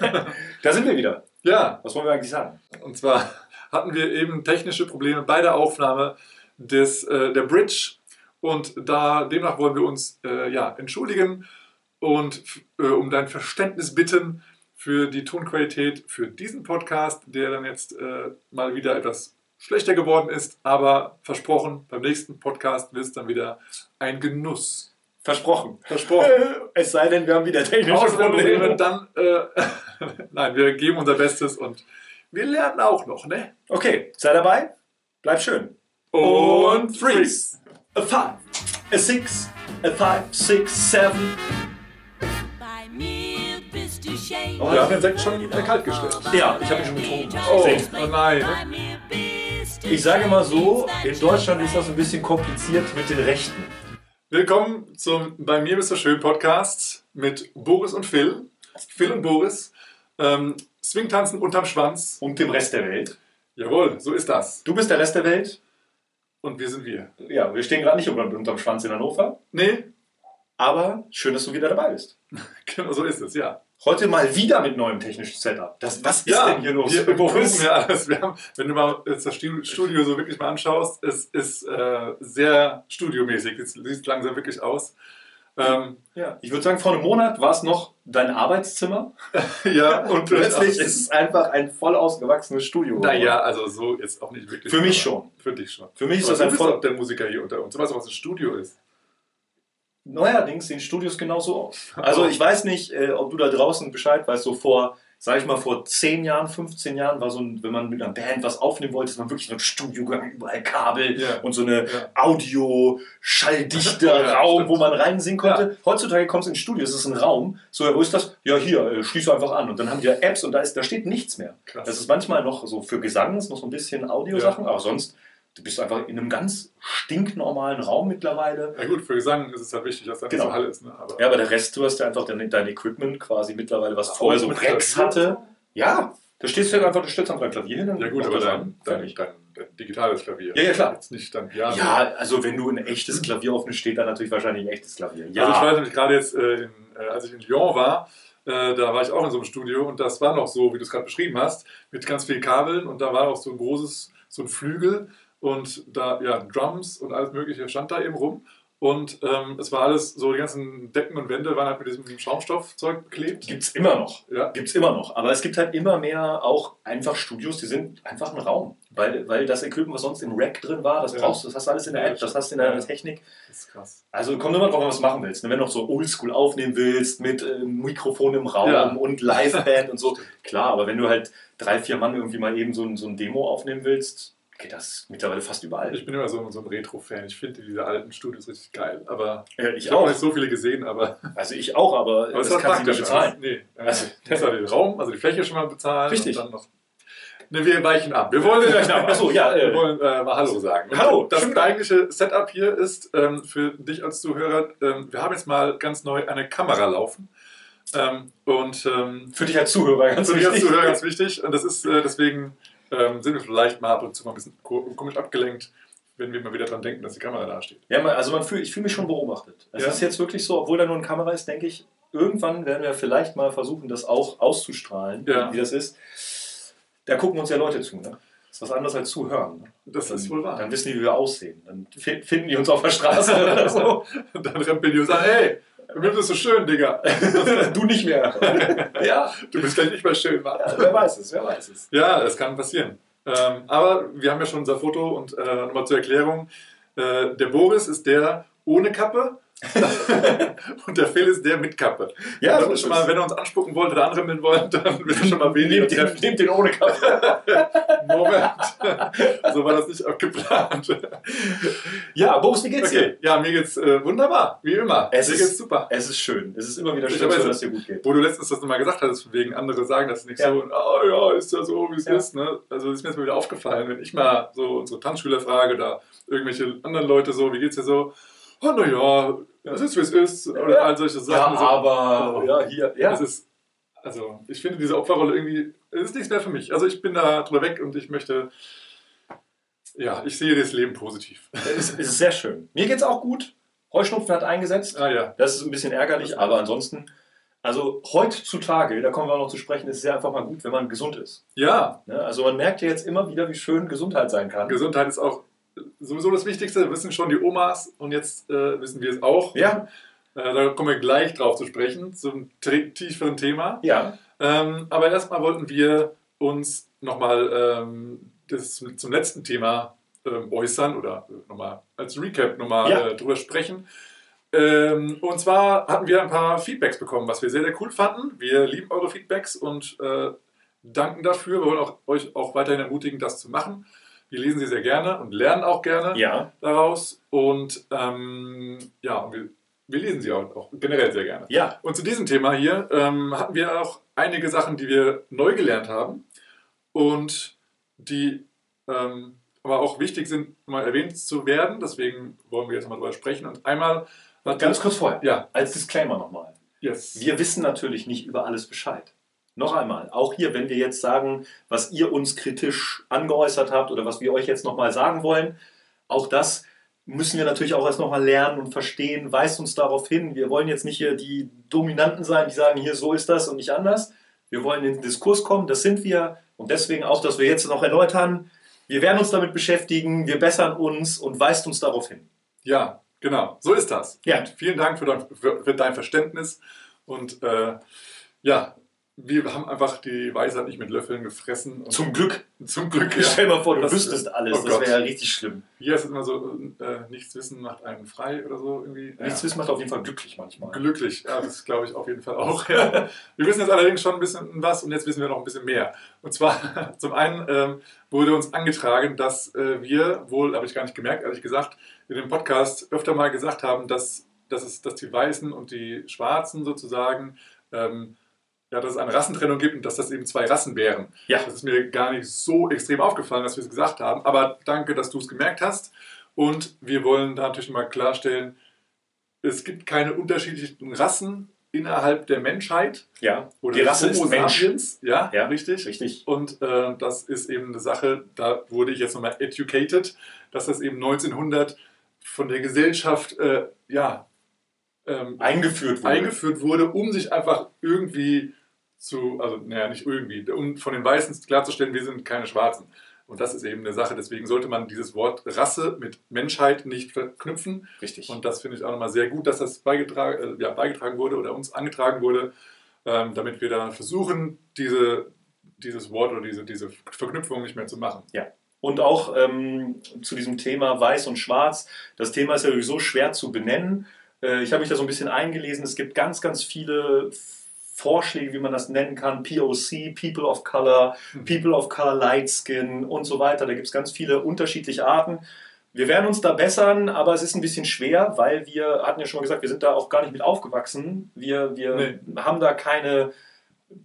da sind wir wieder. Ja, Was wollen wir eigentlich sagen? und zwar hatten wir eben technische Probleme bei der Aufnahme des, äh, der Bridge und da demnach wollen wir uns äh, ja, entschuldigen und äh, um dein Verständnis bitten für die Tonqualität für diesen Podcast, der dann jetzt äh, mal wieder etwas schlechter geworden ist, aber versprochen, beim nächsten Podcast wird es dann wieder ein Genuss. Versprochen. Versprochen. Es sei denn, wir haben wieder technische Probleme. dann, äh, nein, wir geben unser Bestes und wir lernen auch noch, ne? Okay, sei dabei. Bleib schön. Und freeze! A five, a six, a five, six, seven. Oh, wir haben den Sekt schon äh, kalt gestellt. Ja, ich habe ihn schon getrunken. Oh, oh nein. Ich sage mal so, in Deutschland ist das ein bisschen kompliziert mit den Rechten. Willkommen zum Bei mir bist du schön Podcast mit Boris und Phil. Phil und Boris. Ähm, Swingtanzen unterm Schwanz. Und dem Rest der Welt. Jawohl, so ist das. Du bist der Rest der Welt. Und wir sind wir. Ja, wir stehen gerade nicht unter, unterm Schwanz in Hannover. Nee, Aber schön, dass du wieder dabei bist. genau so ist es, ja. Heute mal wieder mit neuem technischen Setup. Das, was ist ja, denn hier los? Wir Boris? überprüfen ja alles. Wir haben, wenn du mal das Stu- Studio so wirklich mal anschaust, es ist äh, sehr studiomäßig. Es sieht langsam wirklich aus. Ähm, Ja, ich würde sagen, vor einem Monat war es noch dein Arbeitszimmer ja, und plötzlich ist es einfach ein voll ausgewachsenes Studio. Naja, also so jetzt auch nicht wirklich. Für mich schon. Für dich schon. Für mich ist das ein voll. auch der Musiker hier unter uns. Du weißt auch, was ein Studio ist. Neuerdings sehen Studios genauso aus. Also ich weiß nicht, äh, ob du da draußen Bescheid weißt, so vor, sag ich mal, vor 10 Jahren, 15 Jahren war so ein, wenn man mit einer Band was aufnehmen wollte, ist man wirklich so ein Studio gegangen, überall Kabel Ja. und so eine Ja. Audio, schalldichter Ja, Raum, stimmt. wo man reinsingen konnte. Heutzutage kommst du ins Studio, es ist ein Raum. So, ja, wo ist das? Ja, hier, äh, schließ einfach an. Und dann haben die ja Apps und da, ist, da steht nichts mehr. Krass. Das ist manchmal noch so für Gesang, ist noch so ein bisschen Audiosachen, Ja. aber sonst, du bist einfach in einem ganz stinknormalen Raum mittlerweile. Ja gut, für Gesang ist es halt wichtig, dass da nicht Genau. so Hall ist. Ne? Aber Ja, aber der Rest, du hast ja einfach dein, dein Equipment quasi mittlerweile, was Auch vorher so Rex hatte. Ja, da stehst du ja einfach, du stellst einfach ein Klavier hin. Ja gut, aber das dein, dein, dein, dein digitales Klavier. Ja, ja, klar. Jetzt nicht dein Piano. Ja, also wenn du ein echtes Klavier aufnimmst, steht da natürlich wahrscheinlich ein echtes Klavier. Ja, Also ich weiß nämlich gerade jetzt, äh, in, äh, als ich in Lyon war, äh, da war ich auch in so einem Studio und das war noch so, wie du es gerade beschrieben hast, mit ganz vielen Kabeln und da war auch so ein großes, so ein Flügel und da, ja, Drums und alles mögliche stand da eben rum. Und ähm, es war alles so, die ganzen Decken und Wände waren halt mit diesem Schaumstoffzeug beklebt. gibt's immer noch. Ja, Gibt's immer noch. Aber es gibt halt immer mehr auch einfach Studios, die sind einfach ein Raum. Weil, weil das Equipment, was sonst im Rack drin war, das Ja. brauchst du, das hast du alles in der App, das hast du in der. Technik. das ist krass. Also kommt immer drauf an, was du machen willst. Wenn du noch so oldschool aufnehmen willst, mit äh, Mikrofon im Raum Ja. und Liveband und so, klar, aber wenn du halt drei, vier Mann irgendwie mal eben so ein, so ein Demo aufnehmen willst, geht das mittlerweile fast überall. Ich bin immer so, so ein Retro-Fan. Ich finde diese alten Studios richtig geil. Aber Ja, ich ich habe auch. nicht so viele gesehen, aber, Also ich auch, aber, aber das ist kannst du nicht bezahlen. Nee, Also- also, du musst halt den Raum, also die Fläche schon mal bezahlen. Richtig. Und dann noch. Ne, wir weichen ab. Wir wollen, Achso, ja, wir äh, wollen äh, mal Hallo sagen. Hallo, Das stimmt. eigentliche Setup hier ist ähm, für dich als Zuhörer, ähm, wir haben jetzt mal ganz neu eine Kamera laufen. Ähm, und ähm, für dich als Zuhörer ganz für dich als wichtig. Zuhörer ganz wichtig. Und das ist äh, deswegen ähm, sind wir vielleicht mal ab und zu mal ein bisschen ko- komisch abgelenkt, wenn wir mal wieder dran denken, dass die Kamera da steht. Ja, also man fühl, ich fühle mich schon beobachtet. Es Ja. ist jetzt wirklich so, obwohl da nur eine Kamera ist, denke ich, irgendwann werden wir vielleicht mal versuchen, das auch auszustrahlen, Ja. wie das ist. Da gucken uns ja Leute zu, ne? Das ist was anderes als zuhören. Ne? Das ist wohl wahr. Dann wissen die, wie wir aussehen. Dann fi- finden die uns auf der Straße oder so. Und dann rempeln die und sagen, hey, du bist so schön, Digga. du nicht mehr. ja, Du bist gleich nicht mehr schön, Mann. ja, wer weiß es, wer weiß es. Ja, das kann passieren. Ähm, aber wir haben ja schon unser Foto und äh, nochmal zur Erklärung. Äh, der Boris ist der ohne Kappe und der Phil ist der mit Kappe. Ja, ist schon mal, es. wenn er uns anspucken wollte oder anrimmeln wollen, dann wird er schon mal weniger Nehmt den, nehmt den ohne Kappe. Moment. so war das nicht auch geplant. Ja, Boris, wie geht's dir? Okay, ja, mir geht's äh, wunderbar, wie immer. Es mir ist- geht's super. Es ist schön. Es ist immer wieder schön, dass dir gut geht. Wo du letztens das nochmal gesagt hattest, von wegen andere sagen das nicht Ja. so und oh ja, ist ja so, wie es Ja. ist. Ne? Also ist mir jetzt mal wieder aufgefallen, wenn ich mal so unsere Tanzschüler frage oder irgendwelche anderen Leute so, wie geht's dir so? Oh naja, es ist wie es ist. Oder Ja. all solche Ja, Sachen. so. aber, Oh. ja, hier, ja. Das ist, also ich finde diese Opferrolle irgendwie, es ist nichts mehr für mich. Also ich bin da drüber weg und ich möchte, ja, ich sehe das Leben positiv. Es ist, es sehr schön. Mir geht's auch gut. Heuschnupfen hat eingesetzt. Ah ja. Das ist ein bisschen ärgerlich, aber ansonsten Also heutzutage, da kommen wir auch noch zu sprechen, ist es ja einfach mal gut, wenn man gesund ist. Ja, Ne? Also man merkt ja jetzt immer wieder, wie schön Gesundheit sein kann. Gesundheit ist auch sowieso das Wichtigste. Wissen schon die Omas und jetzt äh, wissen wir es auch. Ja. Äh, da kommen wir gleich drauf zu sprechen, zum tieferen Thema. Ja, Ähm, aber erstmal wollten wir uns nochmal ähm, das zum, letzten Thema ähm, äußern oder nochmal als Recap nochmal Ja. äh, drüber sprechen. Ähm, und zwar hatten wir ein paar Feedbacks bekommen, was wir sehr, sehr cool fanden. Wir lieben eure Feedbacks und äh, danken dafür. Wir wollen auch, euch auch weiterhin ermutigen, das zu machen. Wir lesen sie sehr gerne und lernen auch gerne ja, daraus. Und ähm, ja, und wir, wir lesen sie auch, auch generell sehr gerne. ja. Und zu diesem Thema hier ähm, hatten wir auch einige Sachen, die wir neu gelernt haben und die ähm, aber auch wichtig sind, mal erwähnt zu werden. Deswegen wollen wir jetzt mal drüber sprechen. Und einmal Ganz kurz vorher, Ja, als Disclaimer nochmal. yes. Wir wissen natürlich nicht über alles Bescheid. Noch einmal, auch hier, wenn wir jetzt sagen, was ihr uns kritisch angeäußert habt oder was wir euch jetzt nochmal sagen wollen, auch das müssen wir natürlich auch erst nochmal lernen und verstehen, weist uns darauf hin. Wir wollen jetzt nicht hier die Dominanten sein, die sagen, hier so ist das und nicht anders. Wir wollen in den Diskurs kommen, das sind wir. Und deswegen auch, dass wir jetzt noch erläutern, wir werden uns damit beschäftigen, wir bessern uns und weist uns darauf hin. Ja, genau. So ist das. Ja. Und vielen Dank für dein, für, für dein Verständnis. Und äh, ja, wir haben einfach die Weisheit nicht mit Löffeln gefressen. Zum Glück. zum Glück. Stell dir mal vor, du Das- wüsstest alles. Oh das wäre ja richtig schlimm. Hier ist es immer so, äh, nichts wissen macht einen frei oder so irgendwie. Nichts wissen macht auf jeden Fall glücklich manchmal. Glücklich, ja, das glaube ich auf jeden Fall auch. Ja. Wir wissen jetzt allerdings schon ein bisschen was und jetzt wissen wir noch ein bisschen mehr. Und zwar, zum einen ähm, wurde uns angetragen, dass äh, wir wohl, habe ich gar nicht gemerkt, ehrlich gesagt, in dem Podcast öfter mal gesagt haben, dass, dass, es, dass die Weißen und die Schwarzen sozusagen, ähm, ja, dass es eine Rassentrennung gibt und dass das eben zwei Rassen wären. Ja. Das ist mir gar nicht so extrem aufgefallen, dass wir es gesagt haben, aber danke, dass du es gemerkt hast. Und wir wollen da natürlich mal klarstellen, es gibt keine unterschiedlichen Rassen innerhalb der Menschheit. Ja, Oder die Rasse ist Homo Mensch. sapiens. Ja, Ja, richtig. Richtig. Und äh, das ist eben eine Sache, da wurde ich jetzt nochmal educated, dass das eben 1900 von der Gesellschaft äh, ja, ähm, Eingeführt wurde. eingeführt wurde, um sich einfach irgendwie zu, also naja, nicht irgendwie, um von den Weißen klarzustellen, wir sind keine Schwarzen. Und das ist eben eine Sache, deswegen sollte man dieses Wort Rasse mit Menschheit nicht verknüpfen. Richtig. Und das finde ich auch nochmal sehr gut, dass das beigetragen, äh, ja, beigetragen wurde oder uns angetragen wurde, ähm, damit wir da versuchen, diese, dieses Wort oder diese, diese Verknüpfung nicht mehr zu machen. Und auch ähm, zu diesem Thema Weiß und Schwarz. Das Thema ist ja sowieso schwer zu benennen. Äh, ich habe mich da so ein bisschen eingelesen. Es gibt ganz, ganz viele Vorschläge, wie man das nennen kann. POC, People of Color, People of Color Light Skin und so weiter. Da gibt es ganz viele unterschiedliche Arten. Wir werden uns da bessern, aber es ist ein bisschen schwer, weil wir hatten ja schon mal gesagt, wir sind da auch gar nicht mit aufgewachsen. Wir, wir haben da keine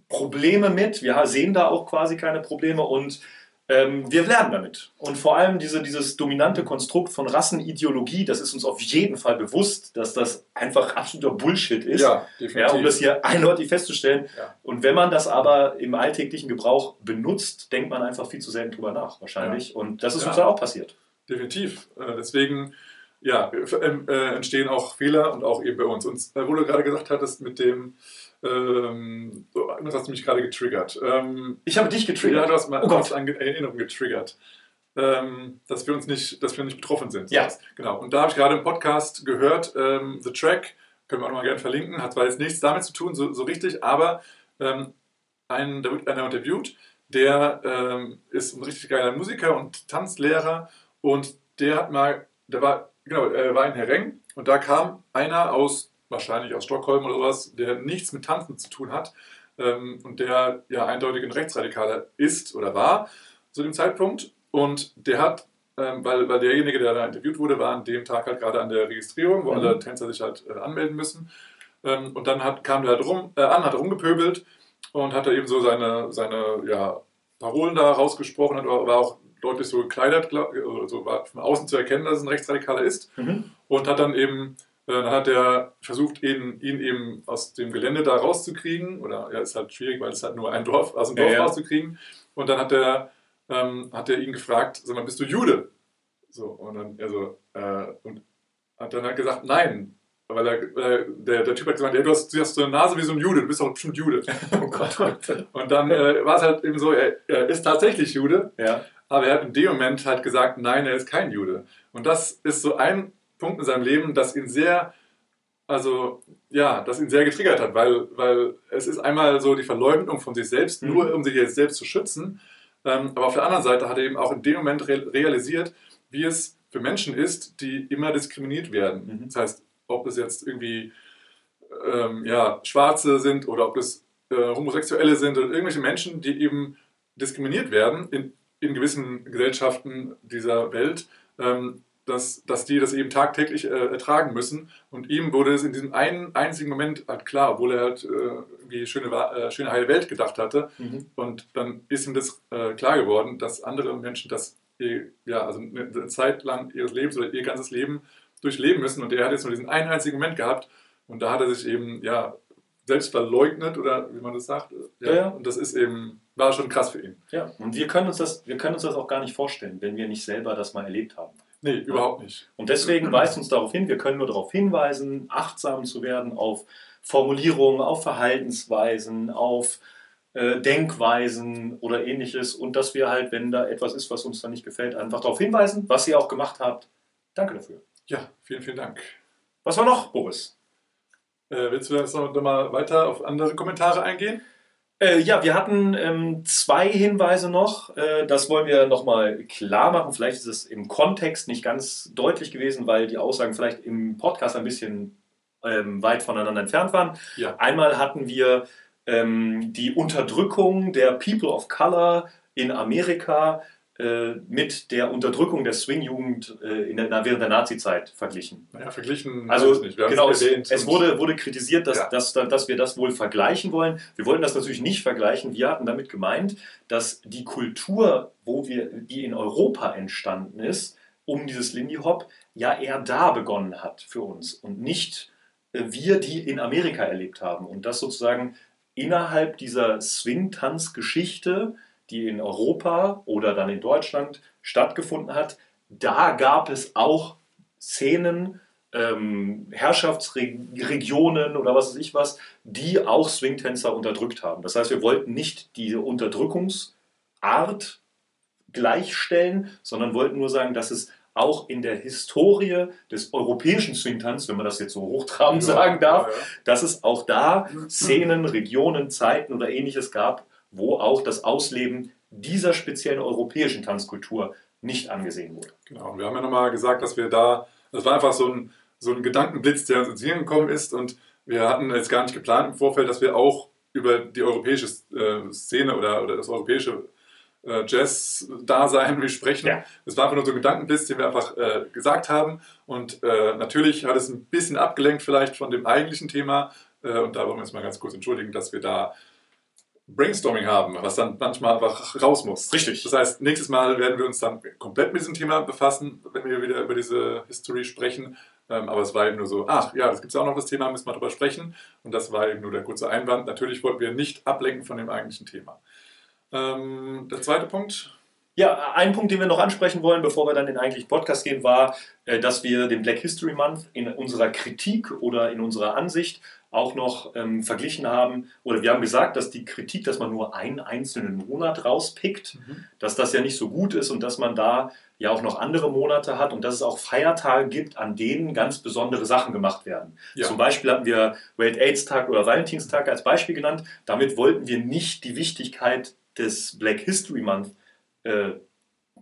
Probleme mit. Wir sehen da auch quasi keine Probleme und ähm, wir lernen damit. Und vor allem diese, dieses dominante Konstrukt von Rassenideologie, das ist uns auf jeden Fall bewusst, dass das einfach absoluter Bullshit ist. Ja, um das hier eindeutig festzustellen. Ja. Und wenn man das aber im alltäglichen Gebrauch benutzt, denkt man einfach viel zu selten drüber nach, wahrscheinlich. Und das ist Ja. uns dann auch passiert. Definitiv. Äh, Deswegen ja, äh, äh, entstehen auch Fehler und auch eben bei uns. Und wo du gerade gesagt hattest mit dem, ähm, so, das hast du mich gerade getriggert. Ähm, Ich habe dich ja, getriggert. du hast mal Oh Erinnerung getriggert. Ähm, dass wir uns nicht, dass wir nicht betroffen sind. Ja. Genau. Und da habe ich gerade im Podcast gehört, ähm, The Track, können wir auch noch mal gerne verlinken, hat zwar jetzt nichts damit zu tun, so, so richtig, aber ähm, ein, da wird einer interviewt, der ähm, ist ein richtig geiler Musiker und Tanzlehrer und der hat mal, der war, genau, er war in Hereng und da kam einer aus, wahrscheinlich aus Stockholm oder sowas, der nichts mit Tanzen zu tun hat ähm, und der ja eindeutig ein Rechtsradikaler ist oder war zu dem Zeitpunkt und der hat, ähm, weil, weil derjenige, der da interviewt wurde, war an dem Tag halt gerade an der Registrierung, wo Mhm. alle Tänzer sich halt äh, anmelden müssen ähm, und dann hat, kam der halt rum, äh, an, hat rumgepöbelt und hat da eben so seine, seine ja, Parolen da rausgesprochen, hat, war auch deutlich so gekleidet, glaub, oder so war von außen zu erkennen, dass es ein Rechtsradikaler ist Mhm. und hat dann eben, äh, dann hat er versucht, ihn, ihn eben aus dem Gelände da rauszukriegen, oder ja, ist halt schwierig, weil es halt nur ein Dorf, aus dem Ja, Dorf ja. rauszukriegen und dann hat er, ähm, hat er ihn gefragt, sag mal, bist du Jude? So, und dann, also, äh, und hat dann halt gesagt, nein, weil er, weil er, der, der Typ hat gesagt, ja, du, hast, du hast so eine Nase wie so ein Jude, du bist doch bestimmt Jude. Oh Gott. Und dann äh, war es halt eben so, er, er ist tatsächlich Jude, ja. aber er hat in dem Moment halt gesagt, nein, er ist kein Jude. Und das ist so ein Punkt in seinem Leben, das ihn sehr, also ja, das ihn sehr getriggert hat, weil, weil es ist einmal so die Verleumdung von sich selbst, Mhm. nur um sich jetzt selbst zu schützen. Ähm, aber auf der anderen Seite hat er eben auch in dem Moment re realisiert, wie es für Menschen ist, die immer diskriminiert werden. Mhm. Das heißt, ob es jetzt irgendwie ähm, ja, Schwarze sind oder ob es äh, Homosexuelle sind oder irgendwelche Menschen, die eben diskriminiert werden in, in gewissen Gesellschaften dieser Welt, ähm, dass, dass die das eben tagtäglich äh, ertragen müssen. Und ihm wurde es in diesem einen einzigen Moment halt klar, obwohl er halt äh, irgendwie schöne, äh, schöne heile Welt gedacht hatte. Mhm. Und dann ist ihm das äh, klar geworden, dass andere Menschen das eh, ja, also eine eine Zeit lang ihres Lebens oder ihr ganzes Leben durchleben müssen. Und er hat jetzt nur diesen einen einzigen Moment gehabt. Und da hat er sich eben ja, selbst verleugnet oder wie man das sagt. Ja, ja. Und das ist eben, war schon krass für ihn. ja. Und wir können, uns das, wir können uns das auch gar nicht vorstellen, wenn wir nicht selber das mal erlebt haben. Nee, überhaupt nicht. Und deswegen weist uns darauf hin, wir können nur darauf hinweisen, achtsam zu werden auf Formulierungen, auf Verhaltensweisen, auf äh, Denkweisen oder ähnliches. Und dass wir halt, wenn da etwas ist, was uns dann nicht gefällt, einfach darauf hinweisen, was ihr auch gemacht habt. Danke dafür. Ja, vielen, vielen Dank. Was war noch, Boris? Äh, willst du jetzt noch mal weiter auf andere Kommentare eingehen? Äh, ja, wir hatten ähm, zwei Hinweise noch. Äh, das wollen wir nochmal klar machen. Vielleicht ist es im Kontext nicht ganz deutlich gewesen, weil die Aussagen vielleicht im Podcast ein bisschen ähm, weit voneinander entfernt waren. Ja. Einmal hatten wir ähm, die Unterdrückung der People of Color in Amerika mit der Unterdrückung der Swing-Jugend äh, während der Nazi-Zeit verglichen. Naja, verglichen Also genau, es es, wurde, wurde kritisiert, dass, Ja. dass, dass wir das wohl vergleichen wollen. Wir wollten das natürlich nicht vergleichen. Wir hatten damit gemeint, dass die Kultur, wo wir, die in Europa entstanden ist, um dieses Lindy Hop, ja eher da begonnen hat für uns und nicht äh, wir, die in Amerika erlebt haben. Und das sozusagen innerhalb dieser Swing-Tanz-Geschichte, die in Europa oder dann in Deutschland stattgefunden hat, da gab es auch Szenen, ähm, Herrschaftsregionen oder was weiß ich was, die auch Swingtänzer unterdrückt haben. Das heißt, wir wollten nicht diese Unterdrückungsart gleichstellen, sondern wollten nur sagen, dass es auch in der Historie des europäischen Swingtanz, wenn man das jetzt so hochtrabend sagen darf, Ja, ja. dass es auch da Szenen, Regionen, Zeiten oder ähnliches gab, wo auch das Ausleben dieser speziellen europäischen Tanzkultur nicht angesehen wurde. Genau, und wir haben ja nochmal gesagt, dass wir da, das war einfach so ein, so ein Gedankenblitz, der uns ins Hirn gekommen ist und wir hatten jetzt gar nicht geplant im Vorfeld, dass wir auch über die europäische äh, Szene oder, oder das europäische äh, Jazz-Dasein wir sprechen. Ja. Es war einfach nur so ein Gedankenblitz, den wir einfach äh, gesagt haben und äh, natürlich hat es ein bisschen abgelenkt vielleicht von dem eigentlichen Thema äh, und da wollen wir uns mal ganz kurz entschuldigen, dass wir da Brainstorming haben, was dann manchmal einfach raus muss. Richtig. Das heißt, nächstes Mal werden wir uns dann komplett mit diesem Thema befassen, wenn wir wieder über diese History sprechen. Ähm, aber es war eben nur so, ach ja, das gibt es auch noch das Thema, müssen wir darüber sprechen. Und das war eben nur der kurze Einwand. Natürlich wollten wir nicht ablenken von dem eigentlichen Thema. Ähm, der zweite Punkt. Ja, ein Punkt, den wir noch ansprechen wollen, bevor wir dann in den eigentlichen Podcast gehen, war, äh, dass wir den Black History Month in unserer Kritik oder in unserer Ansicht auch noch ähm, verglichen haben, oder wir haben gesagt, dass die Kritik, dass man nur einen einzelnen Monat rauspickt, dass das ja nicht so gut ist und dass man da ja auch noch andere Monate hat und dass es auch Feiertage gibt, an denen ganz besondere Sachen gemacht werden. Ja. Zum Beispiel hatten wir Welt-AIDS-Tag oder Valentinstag als Beispiel genannt. Damit wollten wir nicht die Wichtigkeit des Black History Month äh,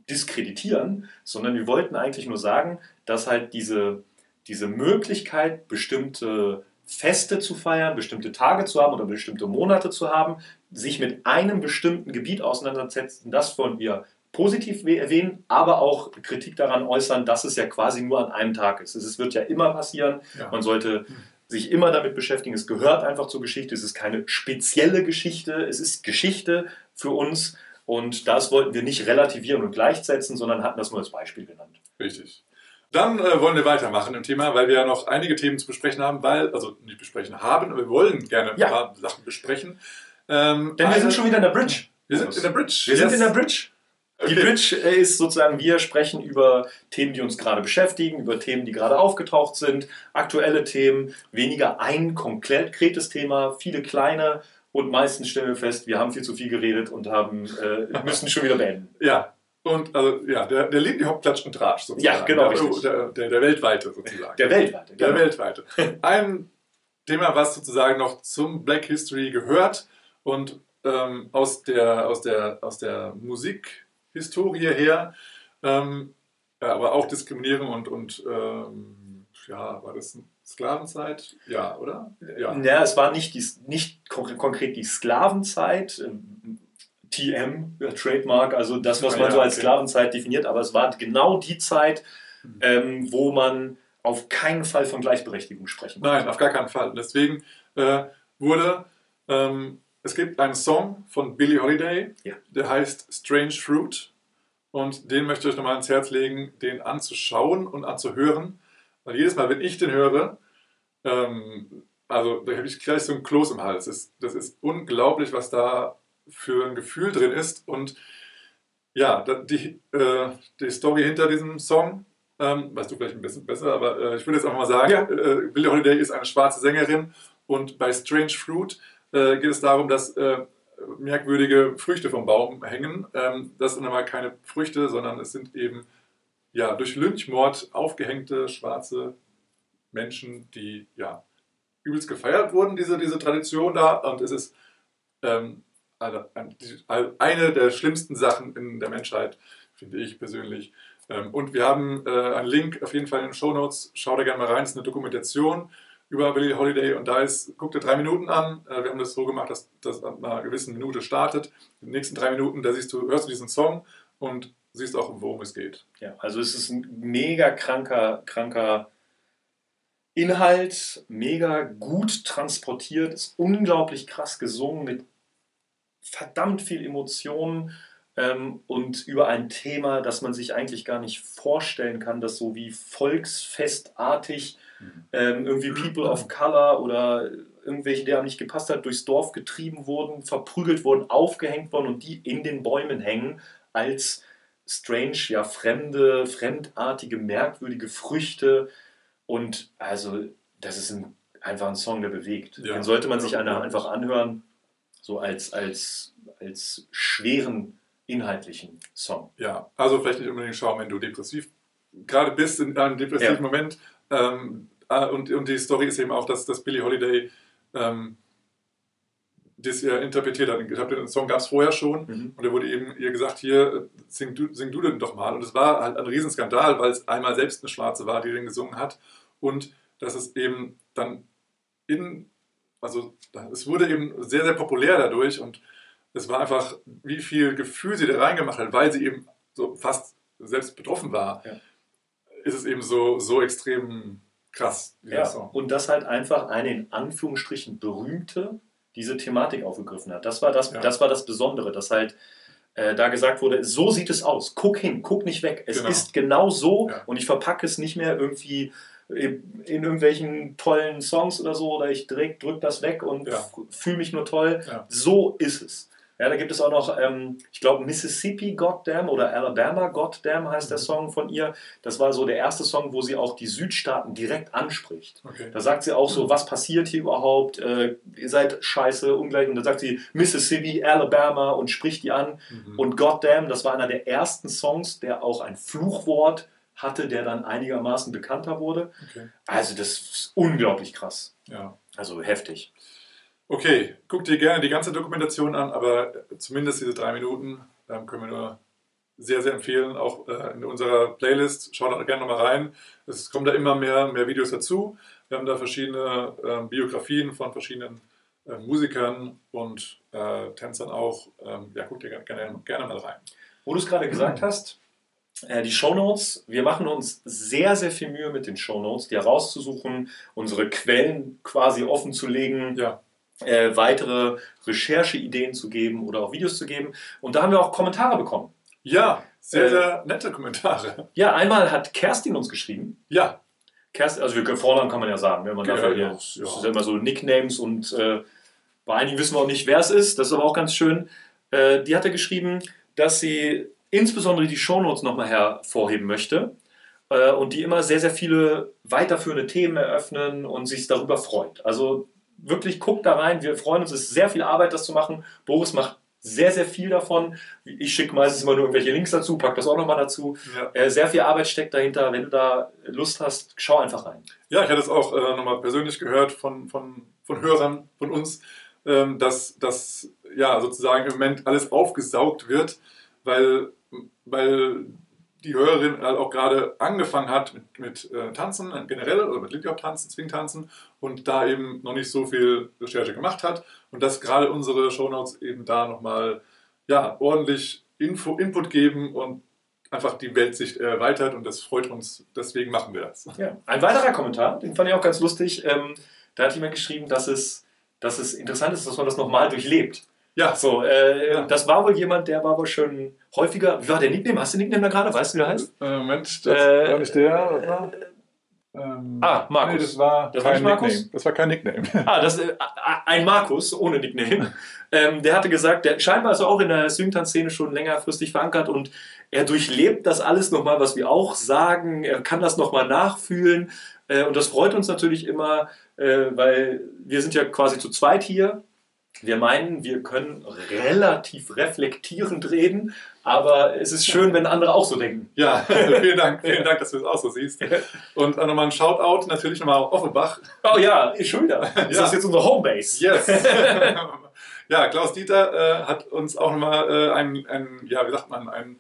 diskreditieren, sondern wir wollten eigentlich nur sagen, dass halt diese, diese Möglichkeit, bestimmte Feste zu feiern, bestimmte Tage zu haben oder bestimmte Monate zu haben, sich mit einem bestimmten Gebiet auseinandersetzen, das wollen wir positiv erwähnen, aber auch Kritik daran äußern, dass es ja quasi nur an einem Tag ist. Es wird ja immer passieren, Ja. man sollte sich immer damit beschäftigen, es gehört einfach zur Geschichte, es ist keine spezielle Geschichte, es ist Geschichte für uns und das wollten wir nicht relativieren und gleichsetzen, sondern hatten das nur als Beispiel genannt. Richtig. Dann äh, wollen wir weitermachen im Thema, weil wir ja noch einige Themen zu besprechen haben, weil, also nicht besprechen haben, aber wir wollen gerne ein Ja. paar Sachen besprechen. Ähm, Denn wir eine- sind schon wieder in der Bridge. wir sind in der Bridge. Wir sind Yes. in der Bridge. Die Okay. Bridge äh, ist sozusagen, wir sprechen über Themen, die uns gerade beschäftigen, über Themen, die gerade aufgetaucht sind, aktuelle Themen, weniger ein konkretes Thema, viele kleine und meistens stellen wir fest, wir haben viel zu viel geredet und haben, äh, müssen schon wieder beenden. Ja, und also ja, der, der Lindy Hop Klatsch und Tratsch sozusagen. Ja, genau, Der, richtig. der, der, der weltweite sozusagen. Der weltweite. Der genau. weltweite. Ein Thema, was sozusagen noch zum Black History gehört und ähm, aus, der, aus, der, aus der Musikhistorie her, ähm, aber auch Diskriminierung und, und ähm, ja, war das Sklavenzeit? Ja, oder? Ja. Ja, es war nicht, die, nicht kon konkret die Sklavenzeit, ähm, TM, Trademark, also das, was man ja, so als okay. Sklavenzeit definiert, aber es war genau die Zeit, Mhm. ähm, wo man auf keinen Fall von Gleichberechtigung sprechen Nein, auf gar keinen Fall. Und deswegen äh, wurde, ähm, es gibt einen Song von Billie Holiday, Ja. der heißt Strange Fruit. Und den möchte ich euch nochmal ans Herz legen, den anzuschauen und anzuhören. Weil jedes Mal, wenn ich den höre, ähm, also da habe ich gleich so ein Kloß im Hals. Das, das ist unglaublich, was da für ein Gefühl drin ist. Und ja, die, äh, die Story hinter diesem Song, ähm, weißt du vielleicht ein bisschen besser, aber äh, ich würde jetzt einfach mal sagen, Ja. äh, Billie Holiday ist eine schwarze Sängerin und bei Strange Fruit äh, geht es darum, dass äh, merkwürdige Früchte vom Baum hängen. Ähm, das sind aber keine Früchte, sondern es sind eben ja, durch Lynchmord aufgehängte schwarze Menschen, die ja übelst gefeiert wurden, diese, diese Tradition da. Und es ist ähm, also, die- eine der schlimmsten Sachen in der Menschheit, finde ich persönlich. Ähm, und wir haben äh, einen Link auf jeden Fall in den Show Notes. Schau da gerne mal rein. Es ist eine Dokumentation über Billie Holiday und da ist, guck dir drei Minuten an. Äh, wir haben das so gemacht, dass das an einer gewissen Minute startet. In den nächsten drei Minuten, da siehst du, hörst du diesen Song und siehst auch, worum es geht. Ja, also es ist ein mega kranker, kranker Inhalt, mega gut transportiert, ist unglaublich krass gesungen mit verdammt viel Emotionen ähm, und über ein Thema, das man sich eigentlich gar nicht vorstellen kann, das so wie volksfestartig ähm, irgendwie People of Color oder irgendwelche, der nicht gepasst hat, durchs Dorf getrieben wurden, verprügelt wurden, aufgehängt wurden und die in den Bäumen hängen als strange, ja, fremde, fremdartige, merkwürdige Früchte. Und also, das ist ein, einfach ein Song, der bewegt. Ja. Den sollte man sich einer einfach anhören, so als, als, als schweren inhaltlichen Song. Ja, also vielleicht nicht unbedingt schauen, wenn du depressiv gerade bist in einem depressiven Ja. Moment. Ähm, äh, und, und die Story ist eben auch, dass, dass Billie Holiday ähm, das ja interpretiert hat. Den Song gab es vorher schon Mhm. und da wurde eben ihr gesagt, hier, äh, sing du, sing du den doch mal. Und es war halt ein Riesenskandal, weil es einmal selbst eine Schwarze war, die den gesungen hat und dass es eben dann in, also es wurde eben sehr, sehr populär dadurch und es war einfach, wie viel Gefühl sie da reingemacht hat, weil sie eben so fast selbst betroffen war, Ja. ist es eben so, so extrem krass, Ja, Song. und dass halt einfach eine in Anführungsstrichen berühmte diese Thematik aufgegriffen hat. Das war das, Ja. das, war das Besondere, dass halt äh, da gesagt wurde, so sieht es aus, guck hin, guck nicht weg, es Genau. ist genau so Ja. und ich verpacke es nicht mehr irgendwie in irgendwelchen tollen Songs oder so oder ich direkt drück das weg und Ja. fühle mich nur toll. Ja. So ist es. Ja, da gibt es auch noch, ähm, ich glaube, Mississippi Goddamn oder Alabama Goddamn heißt der Mhm. Song von ihr. Das war so der erste Song, wo sie auch die Südstaaten direkt anspricht. Okay. Da sagt sie auch so, was passiert hier überhaupt? Äh, ihr seid scheiße, ungleich. Und dann sagt sie Mississippi, Alabama und spricht die an. Mhm. Und Goddamn, das war einer der ersten Songs, der auch ein Fluchwort hatte, der dann einigermaßen bekannter wurde. okay. Also das ist unglaublich krass. Ja. Also heftig. Okay, guck dir gerne die ganze Dokumentation an, aber zumindest diese drei Minuten ähm, können wir nur sehr, sehr empfehlen. Auch äh, in unserer Playlist, schaut da gerne nochmal rein. Es kommen da immer mehr, mehr Videos dazu. Wir haben da verschiedene ähm, Biografien von verschiedenen äh, Musikern und äh, Tänzern auch. Ähm, ja, guck dir gerne, gerne, mal rein. Wo du es gerade gesagt hast, äh, die Shownotes, wir machen uns sehr, sehr viel Mühe mit den Shownotes, die herauszusuchen, unsere Quellen quasi offen zu legen. Ja, äh, weitere Rechercheideen zu geben oder auch Videos zu geben. Und da haben wir auch Kommentare bekommen. ja sehr, Äh, sehr nette Kommentare. Ja, einmal hat Kerstin uns geschrieben. Ja, Kerstin, also wir Vornamen kann man ja sagen, wenn man Ja, dafür ja, hier, das ja. ist ja immer so Nicknames und äh, bei einigen wissen wir auch nicht, wer es ist. Das ist aber auch ganz schön. Äh, die hatte geschrieben, dass sie insbesondere die Shownotes nochmal hervorheben möchte äh, und die immer sehr, sehr viele weiterführende Themen eröffnen und sich darüber freut. Also wirklich guckt da rein, wir freuen uns, es ist sehr viel Arbeit, das zu machen. Boris macht sehr, sehr viel davon. Ich schicke meistens immer nur irgendwelche Links dazu, pack das auch nochmal dazu. Ja. Äh, sehr viel Arbeit steckt dahinter. Wenn du da Lust hast, schau einfach rein. Ja, ich hatte es auch äh, nochmal persönlich gehört von, von, von Hörern von uns, ähm, dass, dass ja sozusagen im Moment alles aufgesaugt wird, weil, weil die Hörerin halt auch gerade angefangen hat mit, mit äh, Tanzen äh, generell oder mit Lindy Hop Tanzen, Swing-Tanzen und da eben noch nicht so viel Recherche gemacht hat und dass gerade unsere Shownotes eben da nochmal ja, ordentlich Info, Input geben und einfach die Weltsicht erweitert und das freut uns, deswegen machen wir das. Ja. Ein weiterer Kommentar, den fand ich auch ganz lustig. Ähm, da hat jemand geschrieben, dass es, dass es interessant ist, dass man das nochmal durchlebt. Ja, So, äh, Ja. das war wohl jemand, der war wohl schon häufiger. Wie war der Nickname? Hast du den Nickname da gerade? Weißt du, wie der heißt? äh, Moment, das Äh, war nicht der, das war... Ähm, Ah, Markus. Nee, das war Das war kein nicht Markus? Nickname. Das war kein Nickname. Ah, das äh, ein Markus ohne Nickname. Ähm, der hatte gesagt, der scheinbar ist er auch in der Swingtanz-Szene schon längerfristig verankert und er durchlebt das alles nochmal, was wir auch sagen. Er kann das nochmal nachfühlen. Äh, und das freut uns natürlich immer, äh, weil wir sind ja quasi zu zweit hier. Wir meinen, wir können relativ reflektierend reden, aber es ist schön, wenn andere auch so denken. Ja, vielen Dank, vielen Dank, dass du es auch so siehst. Und nochmal ein Shoutout natürlich nochmal auf Offenbach. Oh ja, schon wieder. Ist Ja. das jetzt unsere Homebase? Yes! ja, Klaus Dieter äh, hat uns auch nochmal äh, ein, ein, ja, wie sagt man, ein,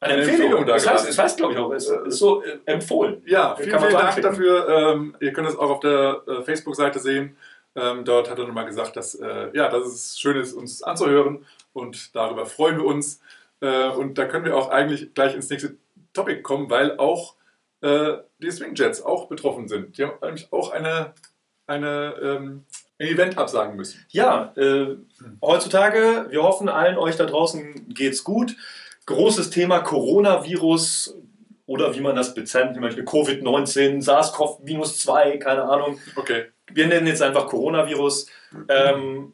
Eine Eine Empfehlung. Empfehlung da das, heißt, das heißt, glaube ich, auch, es ist so äh, empfohlen. ja, vielen, vielen Dank dafür. Ähm, ihr könnt es auch auf der äh, Facebook-Seite sehen. Ähm, dort hat er nochmal gesagt, dass, äh, ja, dass es schön ist, uns anzuhören und darüber freuen wir uns. Äh, und da können wir auch eigentlich gleich ins nächste Topic kommen, weil auch äh, die Swing Jets auch betroffen sind. Die haben nämlich auch eine, eine, ähm, ein Event absagen müssen. Ja, äh, heutzutage, wir hoffen allen euch da draußen geht's gut. Großes Thema Coronavirus oder wie man das bezeichnen möchte, Covid-19, SARS-CoV-2, keine Ahnung. Okay. Wir nennen jetzt einfach Coronavirus. Ähm,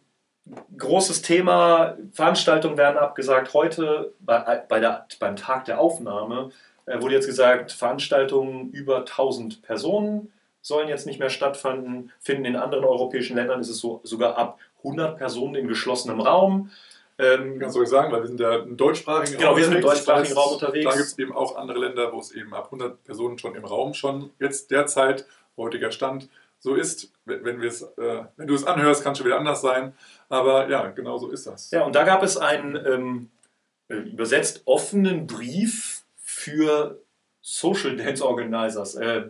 großes Thema, Veranstaltungen werden abgesagt. Heute bei, bei der, beim Tag der Aufnahme äh, wurde jetzt gesagt, Veranstaltungen über 1000 Personen sollen jetzt nicht mehr stattfinden. Finden in anderen europäischen Ländern ist es so, sogar ab 100 Personen in geschlossenem Raum. Ähm, Ganz soll ich sagen, weil wir sind ja im deutschsprachigen Genau, wir sind im deutschsprachigen Das heißt, Raum unterwegs. Da gibt es eben auch andere Länder, wo es eben ab 100 Personen schon im Raum schon jetzt derzeit, heutiger Stand, so ist. Wenn, wenn, wir es, äh, wenn du es anhörst, kann es schon wieder anders sein. Aber ja, genau so ist das. Ja, und da gab es einen ähm, äh, übersetzt offenen Brief für Social Dance Organizers. Äh,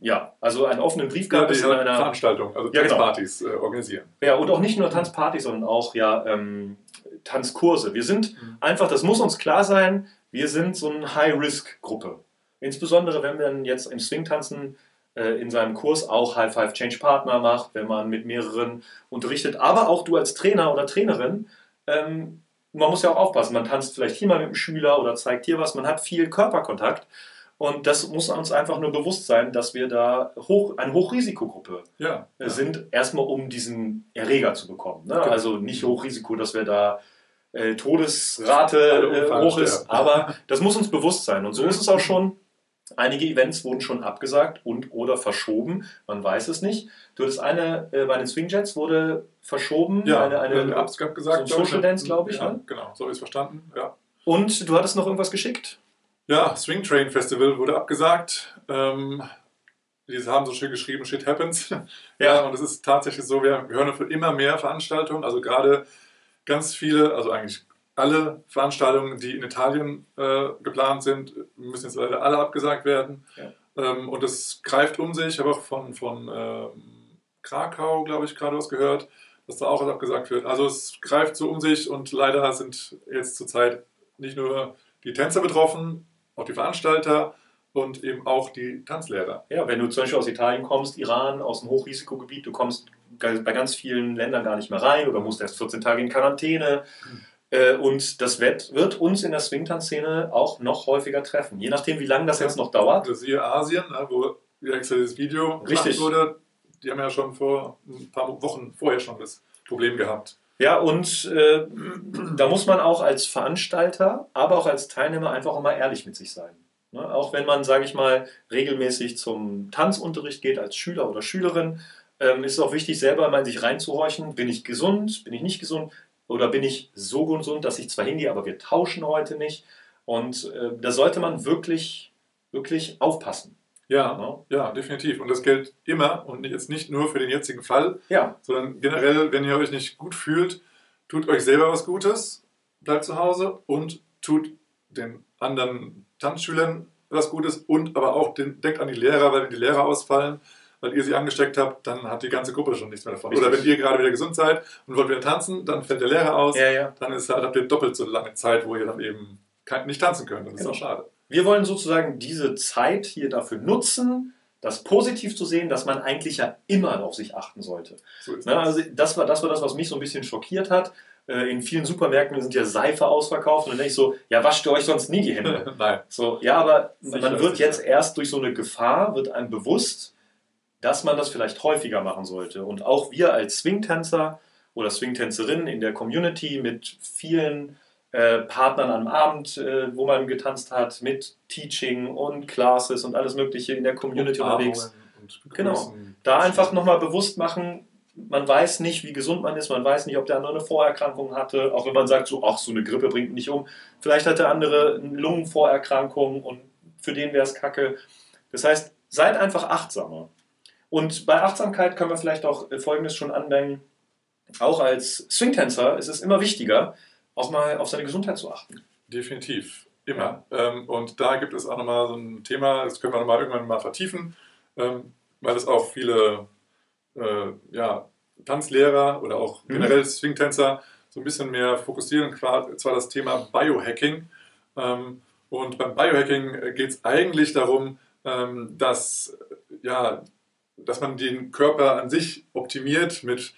ja, also einen offenen Brief Ja, gab die es in einer. Veranstaltung, also Ja, genau. Tanzpartys äh, organisieren. Ja, und auch nicht nur Tanzpartys, sondern auch ja ähm, Tanzkurse. Wir sind Mhm. einfach, das muss uns klar sein, wir sind so eine High-Risk-Gruppe. Insbesondere, wenn man jetzt im Swing-Tanzen äh, in seinem Kurs auch High-Five-Change-Partner macht, wenn man mit mehreren unterrichtet, aber auch du als Trainer oder Trainerin, ähm, man muss ja auch aufpassen, man tanzt vielleicht hier mal mit dem Schüler oder zeigt hier was, man hat viel Körperkontakt und das muss uns einfach nur bewusst sein, dass wir da hoch, eine Hochrisikogruppe Ja, äh, sind, erstmal um diesen Erreger zu bekommen. Ne? Genau. Also nicht Hochrisiko, dass wir da äh, Todesrate äh, hoch ist, aber das muss uns bewusst sein. Und so ist es auch schon. Einige Events wurden schon abgesagt und oder verschoben. Man weiß es nicht. Du hattest eine äh, bei den Swingjets wurde verschoben. ja eine, eine, eine so ein Social Dance, glaub ich, Ja, ne? genau, so habe ich es verstanden. Ja. und du hattest noch irgendwas geschickt? Ja, Swing Train Festival wurde abgesagt. Ähm, die haben so schön geschrieben, shit happens. Ja, und es ist tatsächlich so, wir, hören von immer mehr Veranstaltungen, also gerade ganz viele, also eigentlich alle Veranstaltungen, die in Italien äh, geplant sind, müssen jetzt leider alle abgesagt werden. Ja. Ähm, und es greift um sich. Ich habe auch von, von ähm, Krakau, glaube ich, gerade was gehört, dass da auch was abgesagt wird. Also es greift so um sich und leider sind jetzt zurzeit nicht nur die Tänzer betroffen, auch die Veranstalter und eben auch die Tanzlehrer. Ja, wenn du zum Beispiel aus Italien kommst, Iran, aus einem Hochrisikogebiet, du kommst bei ganz vielen Ländern gar nicht mehr rein oder musst erst 14 Tage in Quarantäne. Äh, Und das wird, uns in der Swingtanz-Szene auch noch häufiger treffen. Je nachdem, wie lange das jetzt noch dauert. Also siehe Asien, ne, wo extra dieses Video gemacht Richtig. wurde. Die haben ja schon vor ein paar Wochen vorher schon das Problem gehabt. Ja, und äh, da muss man auch als Veranstalter, aber auch als Teilnehmer einfach immer ehrlich mit sich sein. Ne? Auch wenn man, sage ich mal, regelmäßig zum Tanzunterricht geht als Schüler oder Schülerin, ähm, ist es auch wichtig, selber mal in sich reinzuhorchen. Bin ich gesund? Bin ich nicht gesund? Oder bin ich so gesund, dass ich zwar hingehe, aber wir tauschen heute nicht? Und äh, da sollte man wirklich, wirklich aufpassen. Ja, Ne? ja, definitiv. Und das gilt immer und jetzt nicht nur für den jetzigen Fall, Ja, sondern generell, wenn ihr euch nicht gut fühlt, tut euch selber was Gutes, bleibt zu Hause und tut den anderen Tanzschülern was Gutes und aber auch den, denkt an die Lehrer, weil wenn die Lehrer ausfallen, weil ihr sie angesteckt habt, dann hat die ganze Gruppe schon nichts mehr davon. Richtig. Oder wenn ihr gerade wieder gesund seid und wollt wieder tanzen, dann fällt der Lehrer aus, ja, ja. dann ist, habt ihr doppelt so lange Zeit, wo ihr dann eben kein, nicht tanzen könnt. Das ist Genau. auch schade. Wir wollen sozusagen diese Zeit hier dafür nutzen, das positiv zu sehen, dass man eigentlich ja immer auf sich achten sollte. So Ne, das. also das war, das war das, was mich so ein bisschen schockiert hat. Äh, In vielen Supermärkten sind ja Seife ausverkauft und dann denke ich so, ja, wascht ihr euch sonst nie die Hände. Nein. So, ja, aber Sicher, man wird sicher. jetzt erst durch so eine Gefahr, wird einem bewusst, dass man das vielleicht häufiger machen sollte. Und auch wir als Swingtänzer oder Swingtänzerinnen in der Community mit vielen äh, Partnern am Abend, äh, wo man getanzt hat, mit Teaching und Classes und alles Mögliche in der Community unterwegs. Und Genau. Da einfach nochmal bewusst machen, man weiß nicht, wie gesund man ist, man weiß nicht, ob der andere eine Vorerkrankung hatte, auch wenn man sagt, so, ach, so eine Grippe bringt mich um. Vielleicht hat der andere eine Lungenvorerkrankung und für den wäre es kacke. Das heißt, seid einfach achtsamer. Und bei Achtsamkeit können wir vielleicht auch äh, Folgendes schon andenken. Auch als Swingtänzer ist es immer wichtiger, auch mal auf seine Gesundheit zu achten. Definitiv, immer. Ähm, und da gibt es auch nochmal so ein Thema, das können wir nochmal irgendwann mal vertiefen, ähm, weil es auch viele äh, ja, Tanzlehrer oder auch Mhm. generell Swingtänzer so ein bisschen mehr fokussieren, qua- zwar das Thema Biohacking. Ähm, und beim Biohacking geht es eigentlich darum, ähm, dass, ja, dass man den Körper an sich optimiert mit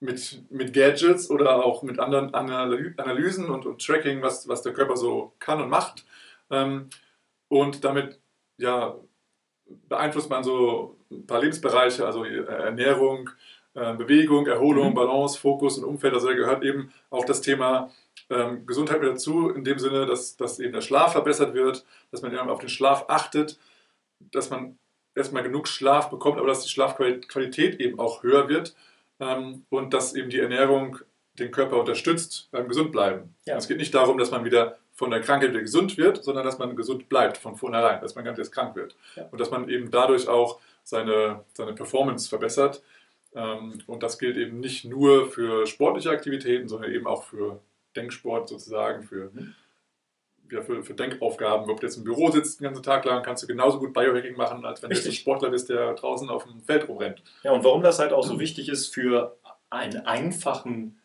mit, mit Gadgets oder auch mit anderen Analy Analysen und, und Tracking, was, was der Körper so kann und macht. Ähm, und damit ja, beeinflusst man so ein paar Lebensbereiche, also äh, Ernährung, äh, Bewegung, Erholung, Mhm. Balance, Fokus und Umfeld. Also da gehört eben auch das Thema ähm, Gesundheit mit dazu, in dem Sinne, dass, dass eben der Schlaf verbessert wird, dass man eben auf den Schlaf achtet, dass man erstmal genug Schlaf bekommt, aber dass die Schlafqualität eben auch höher wird und dass eben die Ernährung den Körper unterstützt beim Gesundbleiben. Ja. Es geht nicht darum, dass man wieder von der Krankheit wieder gesund wird, sondern dass man gesund bleibt von vornherein, dass man gar nicht erst krank wird. Ja. Und dass man eben dadurch auch seine, seine Performance verbessert. Ähm, und das gilt eben nicht nur für sportliche Aktivitäten, sondern eben auch für Denksport sozusagen, für, Mhm. Ja, für, für Denkaufgaben. Ob du jetzt im Büro sitzt den ganzen Tag lang, kannst du genauso gut Biohacking machen, als wenn du jetzt ein Richtig. Sportler bist, der draußen auf dem Feld rumrennt. Ja, und warum das halt auch so wichtig ist für einen einfachen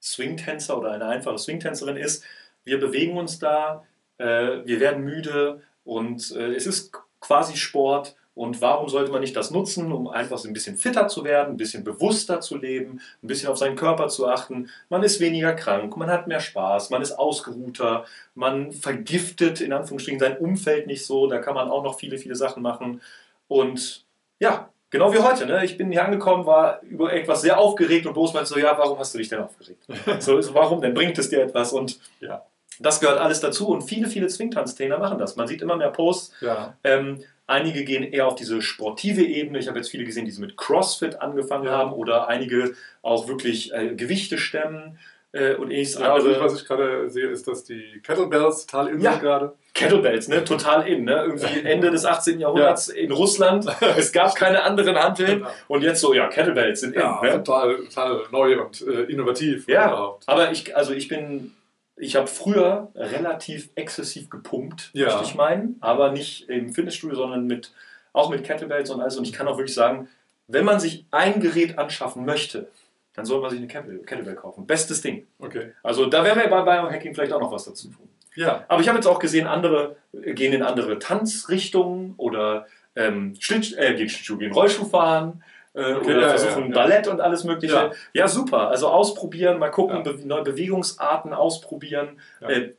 Swingtänzer oder eine einfache Swingtänzerin ist, wir bewegen uns da, äh, wir werden müde und äh, es ist quasi Sport. Und warum sollte man nicht das nutzen, um einfach so ein bisschen fitter zu werden, ein bisschen bewusster zu leben, ein bisschen auf seinen Körper zu achten? Man ist weniger krank, man hat mehr Spaß, man ist ausgeruhter, man vergiftet in Anführungsstrichen sein Umfeld nicht so. Da kann man auch noch viele, viele Sachen machen. Und ja, genau wie heute. Ne? Ich bin hier angekommen, war über etwas sehr aufgeregt und Boos meinte so, ja, warum hast du dich denn aufgeregt? so, warum denn? Bringt es dir etwas? Und Ja. das gehört alles dazu. Und viele, viele Swingtanztrainer machen das. Man sieht immer mehr Posts. Ja, Ähm, einige gehen eher auf diese sportive Ebene. Ich habe jetzt viele gesehen, die mit CrossFit angefangen Ja. haben oder einige auch wirklich äh, Gewichte stemmen äh, und ähnliches ja also was ich gerade sehe, ist, dass die Kettlebells total in Ja. sind gerade. Kettlebells, ne? total in. Ne? Irgendwie Ende des 18. Jahrhunderts in Russland. Es gab keine anderen Hanteln. Genau. Und jetzt so, ja, Kettlebells sind in. Ja, Ne? total, total neu und äh, innovativ. Ja. überhaupt. Aber ich, also ich bin, ich habe früher relativ exzessiv gepumpt, Ja. möchte ich meinen, aber nicht im Fitnessstudio, sondern mit, auch mit Kettlebells und alles. Und ich kann auch wirklich sagen, wenn man sich ein Gerät anschaffen möchte, dann soll man sich eine Kettlebell, Kettlebell kaufen. Bestes Ding. Okay. Also da werden wir bei Biohacking vielleicht auch noch was dazu tun. Ja, Aber ich habe jetzt auch gesehen, andere äh, gehen in andere Tanzrichtungen oder ähm, Schlitt, äh, gehen Schlittschuh, gehen Rollschuh fahren äh, Okay, oder ja, versuchen ja. Ballett und alles Mögliche. Ja. Ja, super. Also ausprobieren, mal gucken, be neue Bewegungsarten ausprobieren. Äh,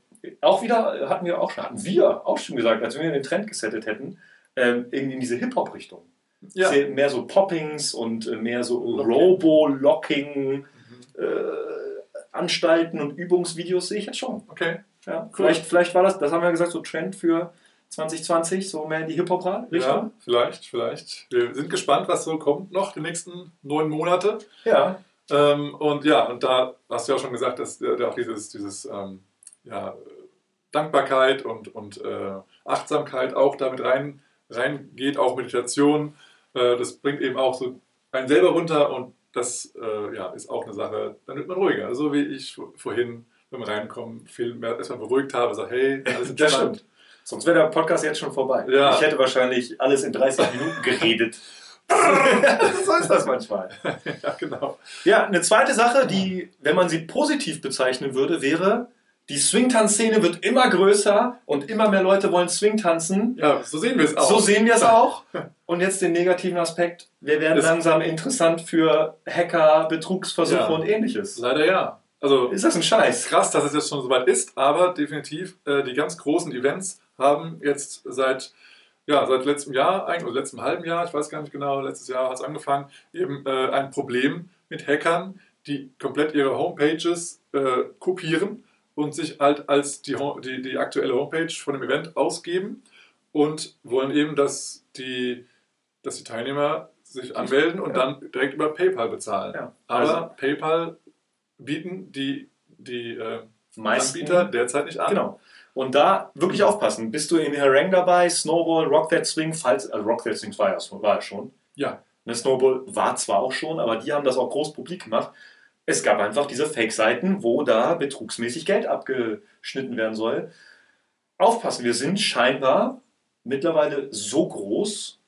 auch wieder äh, hatten wir auch schon, hatten wir auch schon gesagt, als wir den Trend gesettet hätten, ähm, irgendwie in diese Hip-Hop-Richtung. ja. Mehr so Poppings und äh, mehr so Locking. Robo-Locking. Mhm. Äh, Veranstalten und Übungsvideos sehe ich jetzt schon. Okay. Ja, vielleicht, vielleicht war das, das haben wir gesagt, so Trend für 2020, so mehr in die Hip-Hop-Richtung. Ja, vielleicht, vielleicht. Wir sind gespannt, was so kommt noch die nächsten neun Monate. Ja. Ähm, und ja, und da hast du ja auch schon gesagt, dass äh, da auch dieses, dieses ähm, ja, Dankbarkeit und, und äh, Achtsamkeit auch damit rein, reingeht, auch Meditation. Äh, das bringt eben auch so einen selber runter und das äh, ja, ist auch eine Sache, dann wird man ruhiger. So wie ich vorhin beim Reinkommen viel mehr erstmal beruhigt habe, so hey, alles entspannt. Sonst wäre der Podcast jetzt schon vorbei. Ja. Ich hätte wahrscheinlich alles in 30 Minuten geredet. so ist das manchmal. ja, genau. Ja, eine zweite Sache, die, wenn man sie positiv bezeichnen würde, wäre, die Swingtanzszene wird immer größer und immer mehr Leute wollen Swing tanzen. Ja, so sehen wir es auch. So sehen wir es auch. Und jetzt den negativen Aspekt, wir werden Es- langsam interessant für Hacker, Betrugsversuche Ja. und ähnliches. Leider ja. Also Ist das ein Scheiß? krass, dass es jetzt schon soweit ist, aber definitiv äh, die ganz großen Events haben jetzt seit, ja, seit letztem Jahr, eigentlich, oder letztem halben Jahr, ich weiß gar nicht genau, letztes Jahr hat es angefangen, eben äh, ein Problem mit Hackern, die komplett ihre Homepages äh, kopieren und sich halt als die, die, die aktuelle Homepage von dem Event ausgeben und wollen eben, dass die, dass die Teilnehmer sich anmelden und Ja. dann direkt über PayPal bezahlen. Ja. Aber Also- PayPal bieten die, die äh, Anbieter derzeit nicht an. Genau. Und da wirklich aufpassen. Bist du in Harang dabei, Snowball, Rock That Swing, falls, also Rock That Swing war ja schon. War ja schon. Ja, Ne, Snowball war zwar auch schon, aber die haben das auch groß publik gemacht. Es gab einfach diese Fake-Seiten, wo da betrugsmäßig Geld abgeschnitten werden soll. Aufpassen, wir sind scheinbar mittlerweile so groß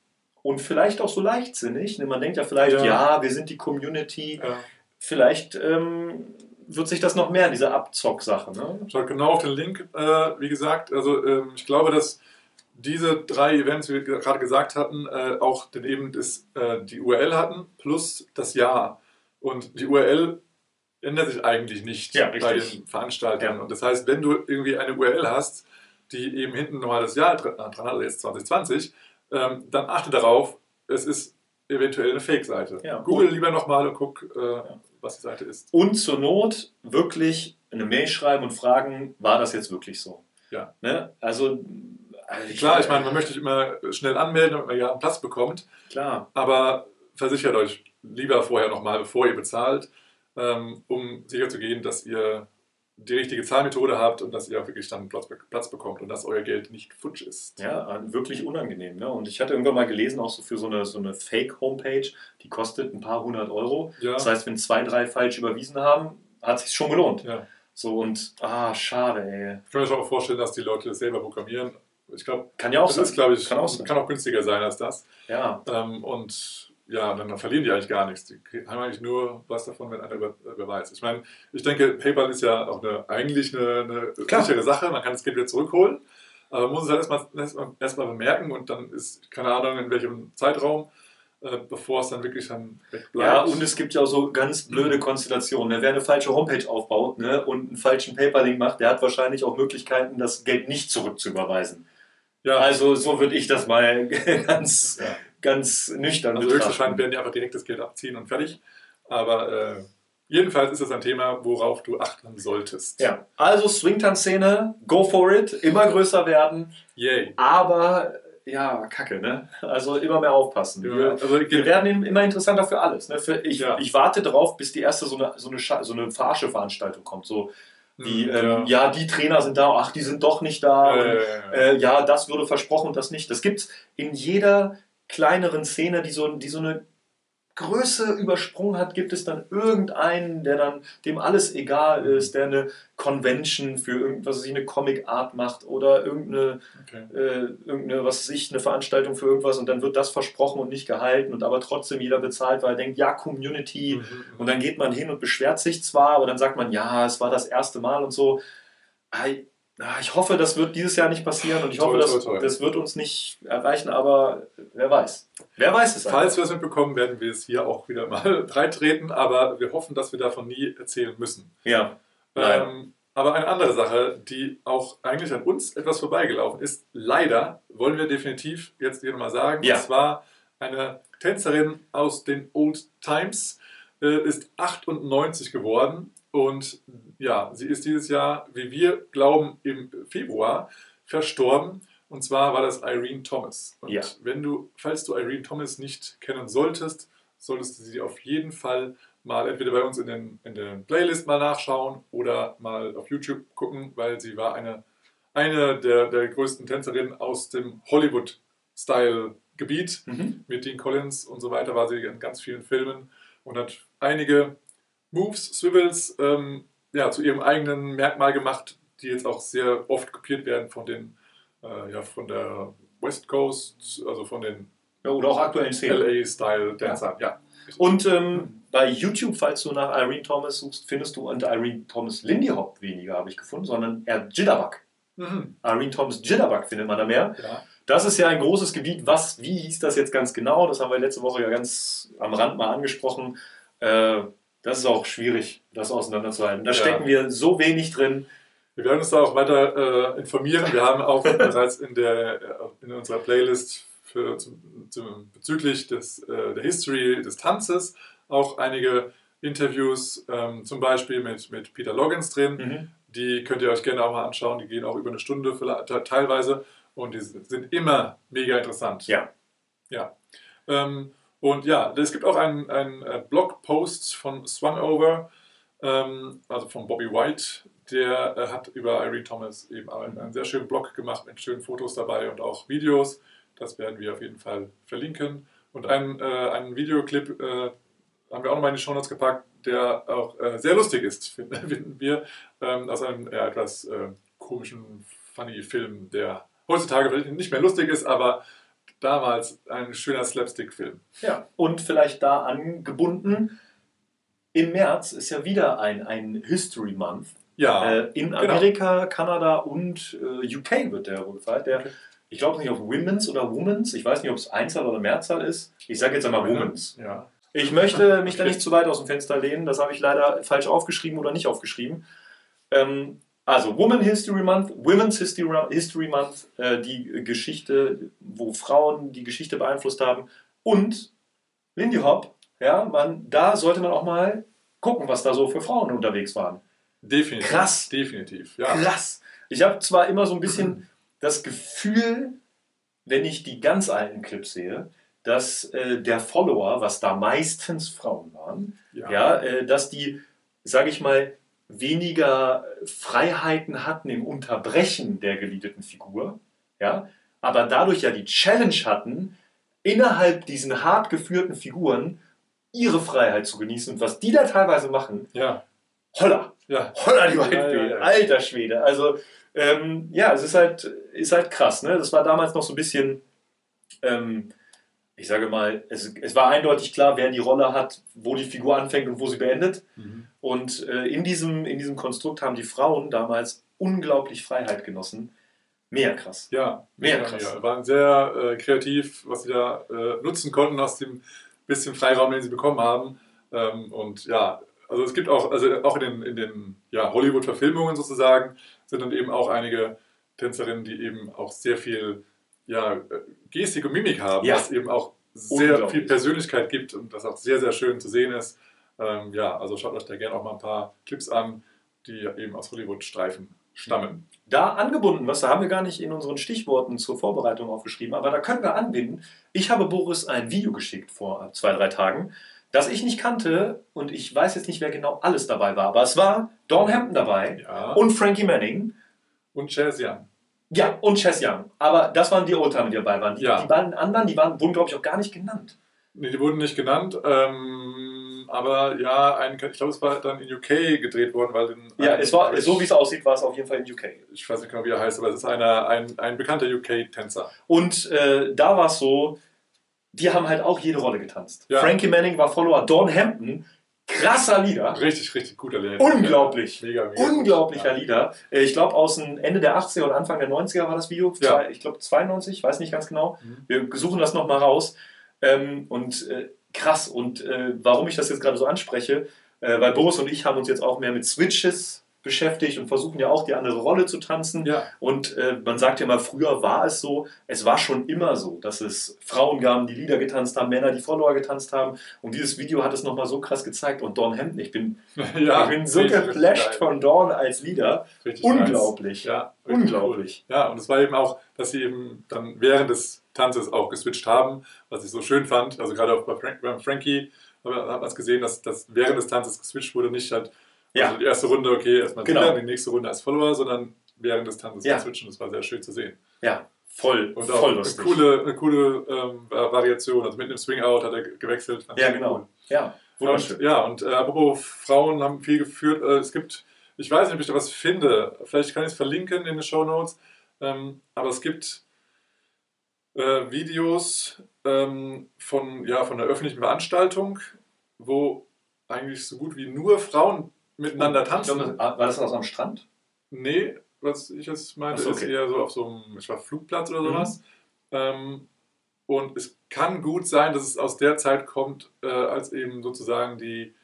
und vielleicht auch so leichtsinnig. Ne, Man denkt ja vielleicht, Ja. ja, wir sind die Community. ja. Vielleicht ähm, wird sich das noch mehr, diese Abzock-Sache. Ne? Schaut genau auf den Link, äh, wie gesagt. Also ähm, ich glaube, dass diese drei Events, wie wir gerade gesagt hatten, äh, auch dann eben das, äh, die URL hatten plus das Jahr. Und die URL ändert sich eigentlich nicht Ja, bei den Veranstaltern. Ja. Und das heißt, wenn du irgendwie eine URL hast, die eben hinten nochmal das Jahr dran dran hat, also jetzt 2020, ähm, dann achte darauf, es ist eventuell eine Fake-Seite. Ja. Google lieber nochmal und guck, äh, was die Seite ist. Und zur Not wirklich eine Mail schreiben und fragen, war das jetzt wirklich so? Ja. Ne? Also, also Klar, ich meine, man möchte sich immer schnell anmelden, damit man ja einen Platz bekommt. Klar. Aber versichert euch lieber vorher nochmal, bevor ihr bezahlt, ähm, um sicher zu gehen, dass ihr die richtige Zahlmethode habt und dass ihr auch wirklich dann Platz, Platz bekommt und dass euer Geld nicht futsch ist. Ja, wirklich unangenehm. Ne? Und ich hatte irgendwann mal gelesen, auch so für so eine, so eine Fake-Homepage, die kostet ein paar hundert Euro. Ja. Das heißt, wenn zwei, drei falsch überwiesen haben, hat sich schon gelohnt. Ja. So und, ah, schade, ey. Ich kann mir schon auch vorstellen, dass die Leute das selber programmieren. Ich glaube, Kann ja auch das sein. ist, glaube ich, Kann auch sein. kann auch günstiger sein als das. Ja, Ähm, und ja, dann, dann verlieren die eigentlich gar nichts. Die haben eigentlich nur was davon, wenn einer über, überweist. Ich meine, ich denke, PayPal ist ja auch eine, eigentlich eine, eine Klar. sichere Sache. Man kann das Geld wieder zurückholen. Aber man muss es halt erstmal erstmal erstmal bemerken und dann ist keine Ahnung, in welchem Zeitraum, äh, bevor es dann wirklich dann wegbleibt. Ja, und es gibt ja auch so ganz blöde Konstellationen. Ne? Wer eine falsche Homepage aufbaut ne? und einen falschen PayPal-Link macht, der hat wahrscheinlich auch Möglichkeiten, das Geld nicht zurückzuüberweisen. ja, Also so würde ich das mal ganz, Ja. Ganz nüchtern also betrachten. höchstwahrscheinlich werden die einfach direkt das Geld abziehen und fertig. Aber äh, jedenfalls ist das ein Thema, worauf du achten solltest. Ja, also Swingtanz-Szene, go for it, immer größer werden, Yay. aber ja, kacke, ne? Also immer mehr aufpassen. Ja, Wir, also wir werden immer interessanter für alles. Ne? Für, ich, Ja. ich warte drauf, bis die erste so eine, so eine, Scha- so eine verarsche Veranstaltung kommt. So, die, Mhm, ähm, ja. die Trainer sind da, ach, die sind doch nicht da. und, Äh, äh, ja, das wurde versprochen und das nicht. Das gibt es in jeder kleineren Szene, die so, die so eine Größe übersprungen hat, gibt es dann irgendeinen, der dann dem alles egal ist, der eine Convention für irgendwas, sich eine Comic Art macht oder irgendeine, okay. äh, irgendeine, was weiß ich, eine Veranstaltung für irgendwas und dann wird das versprochen und nicht gehalten und aber trotzdem jeder bezahlt, weil er denkt, ja, Community, Mhm. und dann geht man hin und beschwert sich zwar, aber dann sagt man, ja, es war das erste Mal und so. Ich hoffe, das wird dieses Jahr nicht passieren und ich Toi, hoffe, das, toi, toi. das wird uns nicht erreichen, aber wer weiß. Wer weiß es Falls wir es mitbekommen, werden wir es hier auch wieder mal breitreten, aber wir hoffen, dass wir davon nie erzählen müssen. Ja. Ähm, aber eine andere Sache, die auch eigentlich an uns etwas vorbeigelaufen ist, leider wollen wir definitiv jetzt hier nochmal sagen, Ja. und zwar eine Tänzerin aus den Old Times äh, ist 98 geworden und ja, sie ist dieses Jahr, wie wir glauben, im Februar verstorben. Und zwar war das Irene Thomas. Und Ja. wenn du, falls du Irene Thomas nicht kennen solltest, solltest du sie auf jeden Fall mal entweder bei uns in den, in den Playlist mal nachschauen oder mal auf YouTube gucken, weil sie war eine, eine der, der größten Tänzerinnen aus dem Hollywood-Style-Gebiet. Mhm. Mit Dean Collins und so weiter war sie in ganz vielen Filmen und hat einige Moves, Swivels ähm, ja, zu ihrem eigenen Merkmal gemacht, die jetzt auch sehr oft kopiert werden von den äh, ja, von der West Coast, also von den Ja, oder auch aktuellen Szenen. LA-Style-Dancern. Ja. Und ähm, bei YouTube, falls du nach Irene Thomas suchst, findest du unter Irene Thomas Lindy Hop weniger, habe ich gefunden, sondern eher Jitterbug. Mhm. Irene Thomas Jitterbug findet man da mehr. ja. Das ist ja ein großes Gebiet. Was, wie hieß das jetzt ganz genau? Das haben wir letzte Woche ja ganz am Rand mal angesprochen. Äh, das ist auch schwierig, das auseinanderzuhalten. Da Ja. stecken wir so wenig drin. Wir werden uns da auch weiter äh, informieren. Wir haben auch bereits in, der, äh, in unserer Playlist für, zum, zum, bezüglich des, äh, der History des Tanzes auch einige Interviews, ähm, zum Beispiel mit, mit Peter Loggins drin. Die könnt ihr euch gerne auch mal anschauen. Die gehen auch über eine Stunde teilweise und die sind immer mega interessant. Ja. Ja. Ähm, und ja, es gibt auch einen, einen äh, Blogpost von Swanover, ähm, also von Bobby White, der äh, hat über Irene Thomas eben einen, einen sehr schönen Blog gemacht mit schönen Fotos dabei und auch Videos. Das werden wir auf jeden Fall verlinken. Und einen, äh, einen Videoclip äh, haben wir auch nochmal in die Shownotes gepackt, der auch äh, sehr lustig ist, finden wir, ähm, aus einem etwas äh, komischen, funny Film, der heutzutage vielleicht nicht mehr lustig ist, aber damals ein schöner Slapstick-Film. Ja. Und vielleicht da angebunden. Im März ist ja wieder ein, ein History Month. Ja, Äh, in genau. Amerika, Kanada und äh, UK wird der wohl gefeiert. Der, Ich glaube nicht auf Women's oder Women's. Ich weiß nicht, ob es Einzahl oder Mehrzahl ist. Ich sage jetzt einmal Women's. Ja. Ich möchte mich da nicht zu weit aus dem Fenster lehnen. Das habe ich leider falsch aufgeschrieben oder nicht aufgeschrieben. Ähm, also Women History Month, Women's History, History Month, äh, die Geschichte, wo Frauen die Geschichte beeinflusst haben. Und Lindy Hop, ja, man, da sollte man auch mal gucken, was da so für Frauen unterwegs waren. Definitiv. Krass. Definitiv. Ja. Krass. Ich habe zwar immer so ein bisschen das Gefühl, wenn ich die ganz alten Clips sehe, dass äh, der Follower, was da meistens Frauen waren, Ja. ja, äh, dass die, sage ich mal, weniger Freiheiten hatten im Unterbrechen der geliebten Figur, ja, aber dadurch ja die Challenge hatten, innerhalb diesen hart geführten Figuren ihre Freiheit zu genießen und was die da teilweise machen, Ja. holla, Ja. holla die Waldfee, ja. alter Schwede, also ähm, ja, es ist halt, ist halt krass, ne? das war damals noch so ein bisschen, ähm, ich sage mal, es, es war eindeutig klar, wer die Rolle hat, wo die Figur anfängt und wo sie beendet. Mhm. Und äh, in, diesem, in diesem Konstrukt haben die Frauen damals unglaublich Freiheit genossen. Mehr krass. Ja, Mega ja, krass. Ja, waren sehr äh, kreativ, was sie da äh, nutzen konnten aus dem bisschen Freiraum, den sie bekommen haben. Ähm, und ja, also es gibt auch, also auch in den, in den ja, Hollywood-Verfilmungen sozusagen, sind dann eben auch einige Tänzerinnen, die eben auch sehr viel ja, äh, Gestik und Mimik haben, Ja. was eben auch sehr viel Persönlichkeit gibt und das auch sehr, sehr schön zu sehen ist. Ähm, ja, also schaut euch da gerne auch mal ein paar Clips an, die eben aus Hollywood-Streifen stammen. Da angebunden, was da haben wir gar nicht in unseren Stichworten zur Vorbereitung aufgeschrieben, aber da können wir anbinden. Ich habe Boris ein Video geschickt vor zwei, drei Tagen, das ich nicht kannte und ich weiß jetzt nicht, wer genau alles dabei war, aber es war Dawn Hampton dabei Ja. und Frankie Manning. Und Chaz Young. Ja, und Chess Young. Aber das waren die Oldtimer, die dabei waren. Die, Ja. die beiden anderen, die waren, wurden, glaube ich, auch gar nicht genannt. Nee, die wurden nicht genannt, ähm, aber ja, ein, ich glaube, es war dann in UK gedreht worden, weil den, Ja, ein- es war, so wie es aussieht, war es auf jeden Fall in UK. ich weiß nicht genau, wie er heißt, aber es ist einer, ein, ein bekannter UK-Tänzer. Und äh, da war es so, die haben halt auch jede Rolle getanzt. Ja. Frankie Manning war Follower, Dawn Hampton, krasser Lieder. Richtig, richtig guter Lehrer. Unglaublich. Mega, mega. Unglaublicher gut. Lieder. Ich glaube, aus dem Ende der 80er und Anfang der 90er war das Video. Ja. Ich glaube, 92, weiß nicht ganz genau. Mhm. Wir suchen das nochmal raus. Ähm, und äh, krass. Und äh, warum ich das jetzt gerade so anspreche, äh, weil Boris und ich haben uns jetzt auch mehr mit Switches beschäftigt und versuchen ja auch die andere Rolle zu tanzen. Ja. Und äh, man sagt ja mal, früher war es so, es war schon immer so, dass es Frauen gaben, die Lieder getanzt haben, Männer, die Follower getanzt haben. Und dieses Video hat es nochmal so krass gezeigt. Und Dawn Hampton, ich bin, ja, ich bin so geflasht von Dawn als Leader. Richtig Unglaublich. nice. Ja, Unglaublich. Cool. Ja, und es war eben auch, dass sie eben dann während des Tanzes auch geswitcht haben, was ich so schön fand. Also gerade auch bei, Frank, bei Frankie hat man es gesehen, dass, dass während des Tanzes geswitcht wurde, nicht halt Ja. also die erste Runde, okay, erstmal Genau. Leader, die nächste Runde als Follower, sondern während des Tanzes Ja. switchen. Das war sehr schön zu sehen. Ja, voll, Und auch voll eine lustig. coole, eine coole ähm, Variation. Also mit dem Swing-Out hat er ge- gewechselt. Ja, genau. cool. Ja, wunderschön. Und, ja, und äh, apropos Frauen haben viel geführt. Äh, es gibt, ich weiß nicht, ob ich da was finde. Vielleicht kann ich es verlinken in den Show Notes. Ähm, aber es gibt äh, Videos ähm, von, ja, von einer öffentlichen Veranstaltung, wo eigentlich so gut wie nur Frauen miteinander tanzen. glaube, war das aus am Strand? Nee, was ich jetzt meinte, so, ist okay. eher so auf so einem ich war Flugplatz oder Mhm. sowas. Ähm, und es kann gut sein, dass es aus der Zeit kommt, äh, als eben sozusagen die,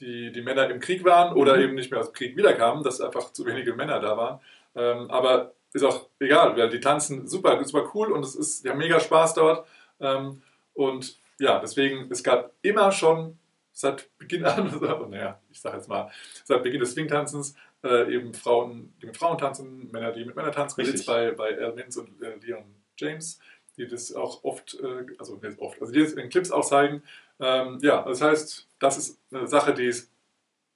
die, die Männer im Krieg waren oder Mhm. eben nicht mehr aus dem Krieg wiederkamen, dass einfach zu wenige Männer da waren. Ähm, aber ist auch egal, weil die tanzen super, super cool und es ist ja mega Spaß dort. Ähm, und ja, deswegen, es gab immer schon seit Beginn an, also, naja, ich sage jetzt mal, seit Beginn des Swing-Tanzens äh, eben Frauen, die mit Frauen tanzen, Männer, die mit Männern tanzen, Richtig. bei, bei Al Mintz und äh, Leon James, die das auch oft, äh, also nicht oft, also die das in den Clips auch zeigen. Ähm, ja, das heißt, das ist eine Sache, die ist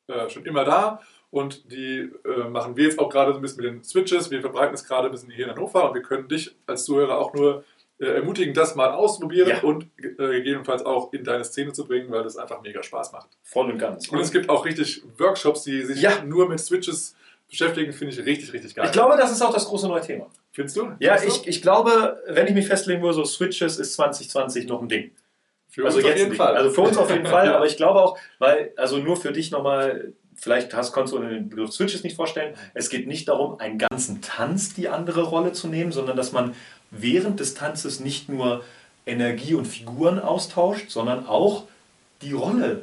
äh, schon immer da und die äh, machen wir jetzt auch gerade so ein bisschen mit den Switches. Wir verbreiten es gerade ein bisschen hier in Hannover und wir können dich als Zuhörer auch nur ermutigen, das mal auszuprobieren Ja. und äh, gegebenenfalls auch in deine Szene zu bringen, weil das einfach mega Spaß macht. Voll und ganz. Und es gibt auch richtig Workshops, die sich Ja. nur mit Switches beschäftigen, finde ich richtig, richtig geil. Ich glaube, das ist auch das große neue Thema. Findest du? Ja, Findest ich, ich glaube, wenn ich mich festlegen würde, so Switches ist 2020 noch ein Ding. du? Für also uns auf jetzt jeden nicht. Fall. Also für uns auf jeden Fall, Ja. aber ich glaube auch, weil, also nur für dich nochmal, vielleicht hast, konntest du den Begriff Switches nicht vorstellen. Es geht nicht darum, einen ganzen Tanz die andere Rolle zu nehmen, sondern dass man während des Tanzes nicht nur Energie und Figuren austauscht, sondern auch die Rolle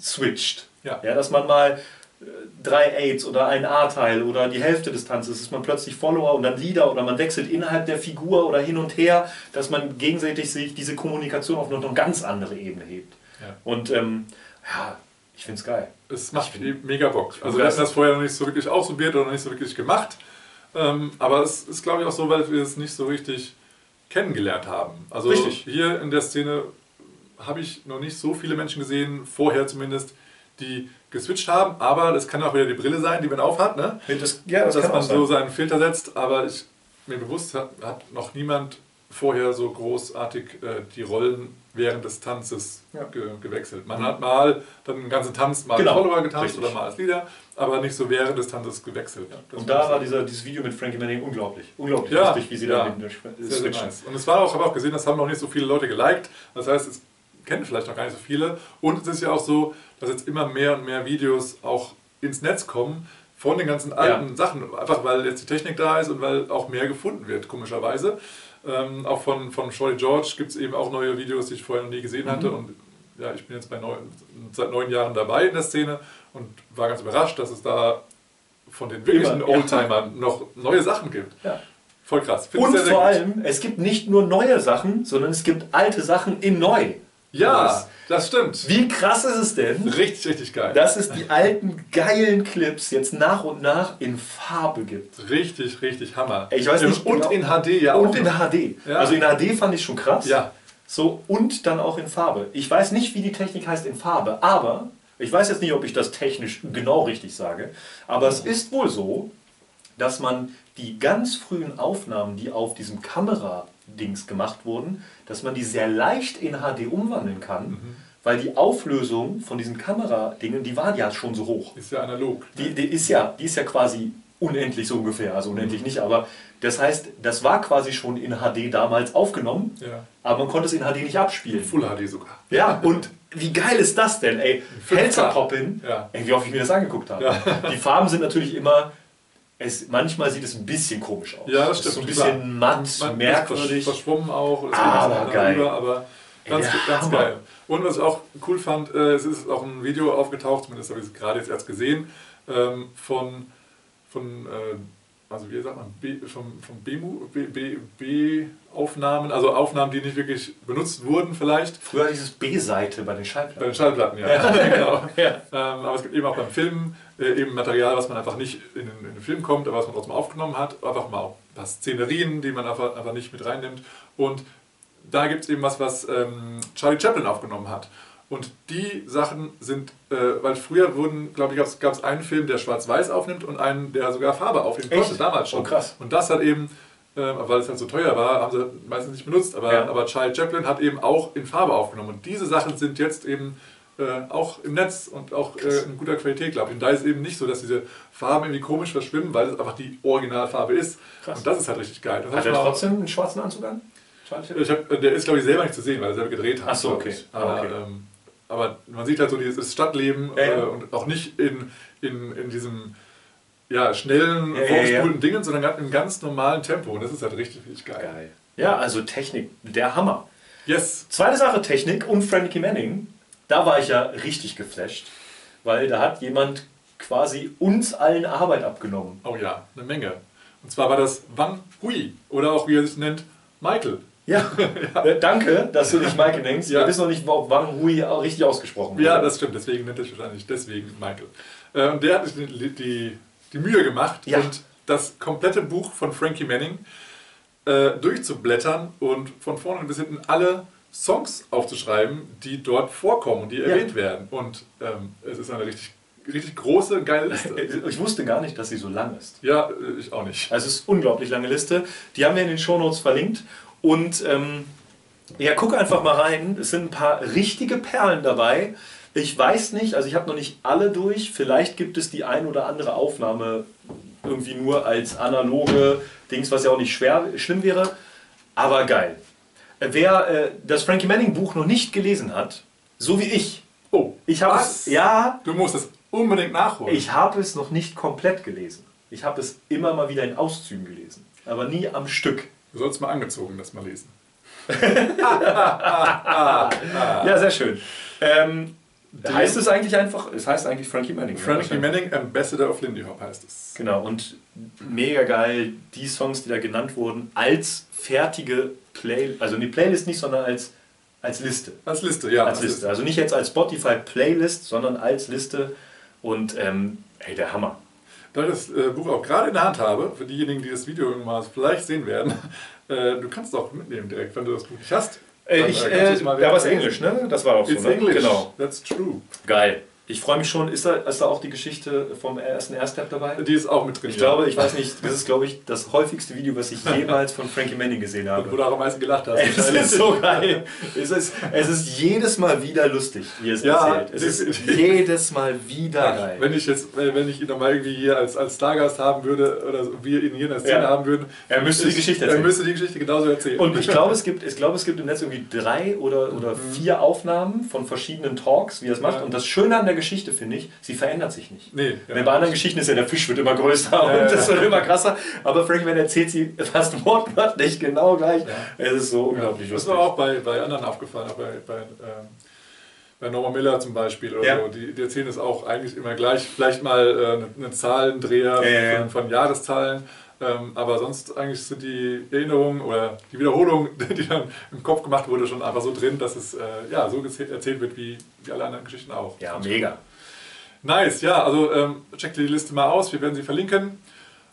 switcht. Ja. Ja, dass man mal äh, drei Aids oder ein A-Teil oder die Hälfte des Tanzes ist man plötzlich Follower und dann Leader oder man wechselt innerhalb der Figur oder hin und her, dass man gegenseitig sich diese Kommunikation auf noch eine ganz andere Ebene hebt. Ja. Und ähm, ja, ich finde es geil. Es macht mega Bock. bin Also wir hatten das vorher noch nicht so wirklich ausprobiert oder noch nicht so wirklich gemacht. Ähm, aber es ist, glaube ich, auch so, weil wir es nicht so richtig kennengelernt haben. Also Richtig. hier in der Szene habe ich noch nicht so viele Menschen gesehen, vorher zumindest, die geswitcht haben. Aber das kann auch wieder die Brille sein, die man aufhat. Ne? Das, ja, dass man so seinen Filter setzt. Aber ich, mir bewusst hat, hat noch niemand vorher so großartig äh, die Rollen während des Tanzes Ja. ge gewechselt. Man hat mal dann den ganzen Tanz mal Genau, als Follower getanzt richtig. oder mal als Leader, aber nicht so während des Tanzes gewechselt. Das Und da war dieser, dieses Video mit Frankie Manning unglaublich. Unglaublich Ja, lustig, wie sie ja. da hinten sehr, sehr nice. Und es war auch, habe auch gesehen, das haben noch nicht so viele Leute geliked. Das heißt, es kennen vielleicht noch gar nicht so viele. Und es ist ja auch so, dass jetzt immer mehr und mehr Videos auch ins Netz kommen von den ganzen alten Sachen. Einfach weil jetzt die Technik da ist und weil auch mehr gefunden wird, komischerweise. Ähm, auch von, von Shorty George gibt es eben auch neue Videos, die ich vorher noch nie gesehen Mhm. hatte. Und ja, ich bin jetzt neun, seit neun Jahren dabei in der Szene und war ganz überrascht, dass es da von den wirklichen Immer, ja. Oldtimern noch neue Sachen gibt. Ja. Voll krass. Find ich Und vor allem, es gibt nicht nur neue Sachen, sondern es gibt alte Sachen in neu. Ja, das stimmt. Wie krass ist es denn, Richtig, richtig geil. dass es die alten geilen Clips jetzt nach und nach in Farbe gibt? richtig, richtig Hammer. Ich weiß nicht Und genau- in HD ja Und in. HD. Ja. Also in HD fand ich schon krass. Ja. So, und dann auch in Farbe. Ich weiß nicht, wie die Technik heißt in Farbe, aber ich weiß jetzt nicht, ob ich das technisch genau richtig sage, aber es ist wohl so, dass man die ganz frühen Aufnahmen, die auf diesem Kameradings gemacht wurden, dass man die sehr leicht in HD umwandeln kann, weil die Auflösung von diesen Kameradingen, die war ja schon so hoch. Ist ja analog. Die, die, ist ja, die ist ja quasi unendlich so ungefähr, also unendlich nicht, aber das heißt, das war quasi schon in HD damals aufgenommen, Ja. aber man konnte es in HD nicht abspielen. Full HD sogar. Ja, und wie geil ist das denn, ey? 5K. Helzer Poppin, Ja. ey, wie oft ich mir das angeguckt habe. Die Farben sind natürlich immer, es, manchmal sieht es ein bisschen komisch aus. Ja, das Es ist stimmt. so ein bisschen matt, Man- merkwürdig. Versch verschwommen auch. Es geht Aber geil. Rüber, aber ganz, Ja, ganz Hammer. geil. Und was ich auch cool fand, äh, es ist auch ein Video aufgetaucht, zumindest habe ich es gerade jetzt erst gesehen, ähm, von, von äh, also wie sagt man, B, vom, vom B-Mu- B- B- B-Aufnahmen, also Aufnahmen, die nicht wirklich benutzt wurden vielleicht. Früher hieß es B-Seite bei den Bei Schallplatten. den Schallplatten, ja. genau. Ja. Ähm, aber es gibt eben auch beim Film äh, eben Material, was man einfach nicht in den, in den Film kommt, aber was man trotzdem aufgenommen hat. Einfach mal auch ein paar Szenerien, die man einfach, einfach nicht mit reinnimmt. Und da gibt es eben was, was ähm, Charlie Chaplin aufgenommen hat. Und die Sachen sind, äh, weil früher wurden, glaube ich, gab es einen Film, der schwarz-weiß aufnimmt und einen, der sogar Farbe aufnehmen Echt? konnte, damals schon. Oh, krass. Und das hat eben, äh, weil es halt so teuer war, haben sie meistens nicht benutzt, aber, Ja. aber Charlie Chaplin hat eben auch in Farbe aufgenommen. Und diese Sachen sind jetzt eben äh, auch im Netz und auch äh, in guter Qualität, glaube ich. Und da ist eben nicht so, dass diese Farben irgendwie komisch verschwimmen, weil es einfach die Originalfarbe ist. Krass. Und das ist halt richtig geil. Das Hat er trotzdem einen schwarzen Anzug an? Ich hab, der ist, glaube ich, selber nicht zu sehen, weil er selber gedreht hat. Ach so, okay. Aber, Okay. ähm, aber man sieht halt so dieses Stadtleben Ja, ja. Äh, und auch nicht in, in, in diesem ja, schnellen, Ja, ja. Dingen, sondern im ganz normalen Tempo. Und das ist halt richtig, richtig geil. Geil. Ja, also Technik, der Hammer. Yes. Zweite Sache, Technik und Frankie Manning. Da war ich ja richtig geflasht, weil da hat jemand quasi uns allen Arbeit abgenommen. Oh ja, eine Menge. Und zwar war das Wang Hui oder auch wie er sich nennt, Michael. Ja, Äh, danke, dass du dich Michael nennst. Ja. Wir wissen noch nicht, ob Wang Hui auch richtig ausgesprochen wird. Ja, das stimmt, deswegen nennt er sich wahrscheinlich deswegen Michael. Und der hat sich die, die, die Mühe gemacht Ja. und das komplette Buch von Frankie Manning äh, durchzublättern und von vorne bis hinten alle Songs aufzuschreiben, die dort vorkommen und die erwähnt werden. Und ähm, es ist eine richtig, richtig große, geile Liste. Ich wusste gar nicht, dass sie so lang ist. ja, äh, ich auch nicht. Also es ist eine unglaublich lange Liste. Die haben wir in den Shownotes verlinkt. Und ähm, ja, guck einfach mal rein. Es sind ein paar richtige Perlen dabei. Ich weiß nicht, also ich habe noch nicht alle durch. Vielleicht gibt es die ein oder andere Aufnahme irgendwie nur als analoge Dings, was ja auch nicht schwer, schlimm wäre. Aber geil. Wer äh, das Frankie Manning Buch noch nicht gelesen hat, so wie ich, Oh, ich habe es, ja, Du musst es unbedingt nachholen. ich habe es noch nicht komplett gelesen. Ich habe es immer mal wieder in Auszügen gelesen, aber nie am Stück. du sollst mal angezogen das mal lesen. Ja, sehr schön. Ähm, heißt es eigentlich einfach, es heißt eigentlich Frankie Manning. ne? Frankie Wahrscheinlich. Manning, Ambassador of Lindy Hop heißt es. Genau, und mega geil, die Songs, die da genannt wurden, als fertige Play, also die Playlist nicht, sondern als, als Liste. Als Liste, ja. Als Liste. Also nicht jetzt als Spotify Playlist, sondern als Liste. Und ähm, ey, der Hammer. Da ich das äh, Buch auch gerade in der Hand habe, für diejenigen, die das Video irgendwann mal vielleicht sehen werden, äh, du kannst es auch mitnehmen direkt, wenn du das Buch nicht hast. Äh, ich, äh, äh, ja, aber es Englisch, ne? Das war auch so. It's ne? English. Genau. That's true. Geil. Ich freue mich schon. Ist da, ist da auch die Geschichte vom ersten Airstep dabei? Die ist auch mit drin. Ich glaube, ich weiß nicht, das ist, glaube ich, das häufigste Video, was ich jemals von Frankie Manning gesehen Wo habe. du auch am meisten gelacht hast. Es ist so geil. Es ist, es ist jedes Mal wieder lustig, wie es Ja, erzählt. Es ist jedes Mal wieder geil. Wenn ich jetzt, wenn ich ihn nochmal irgendwie hier als, als Stargast haben würde oder wir ihn hier in der Szene Ja. haben würden, Er müsste die ich- Geschichte Er erzählen. müsste die Geschichte genauso erzählen. Und ich glaube, es gibt, ich glaube, es gibt im Netz irgendwie drei oder, oder vier Aufnahmen von verschiedenen Talks, wie er es macht. Ja. Und das Schöne an der Geschichte finde ich, sie verändert sich nicht. Nee, ja. Wenn bei anderen Geschichten ist ja der Fisch wird immer größer Ja, und das wird immer krasser. Aber Frankie Manning erzählt sie fast wortwörtlich genau gleich. Es ist so unglaublich Das lustig. war auch bei, bei anderen aufgefallen, auch bei, bei, ähm, bei Norman Miller zum Beispiel oder so. Die, die erzählen das auch eigentlich immer gleich. Vielleicht mal äh, einen Zahlendreher. Von, von Jahreszahlen. Ähm, aber sonst eigentlich sind die Erinnerungen oder die Wiederholung, die dann im Kopf gemacht wurde, schon einfach so drin, dass es äh, ja, so erzählt wird wie, wie alle anderen Geschichten auch. Ja, mega. Nice, ja, also ähm, checkt die Liste mal aus, wir werden sie verlinken.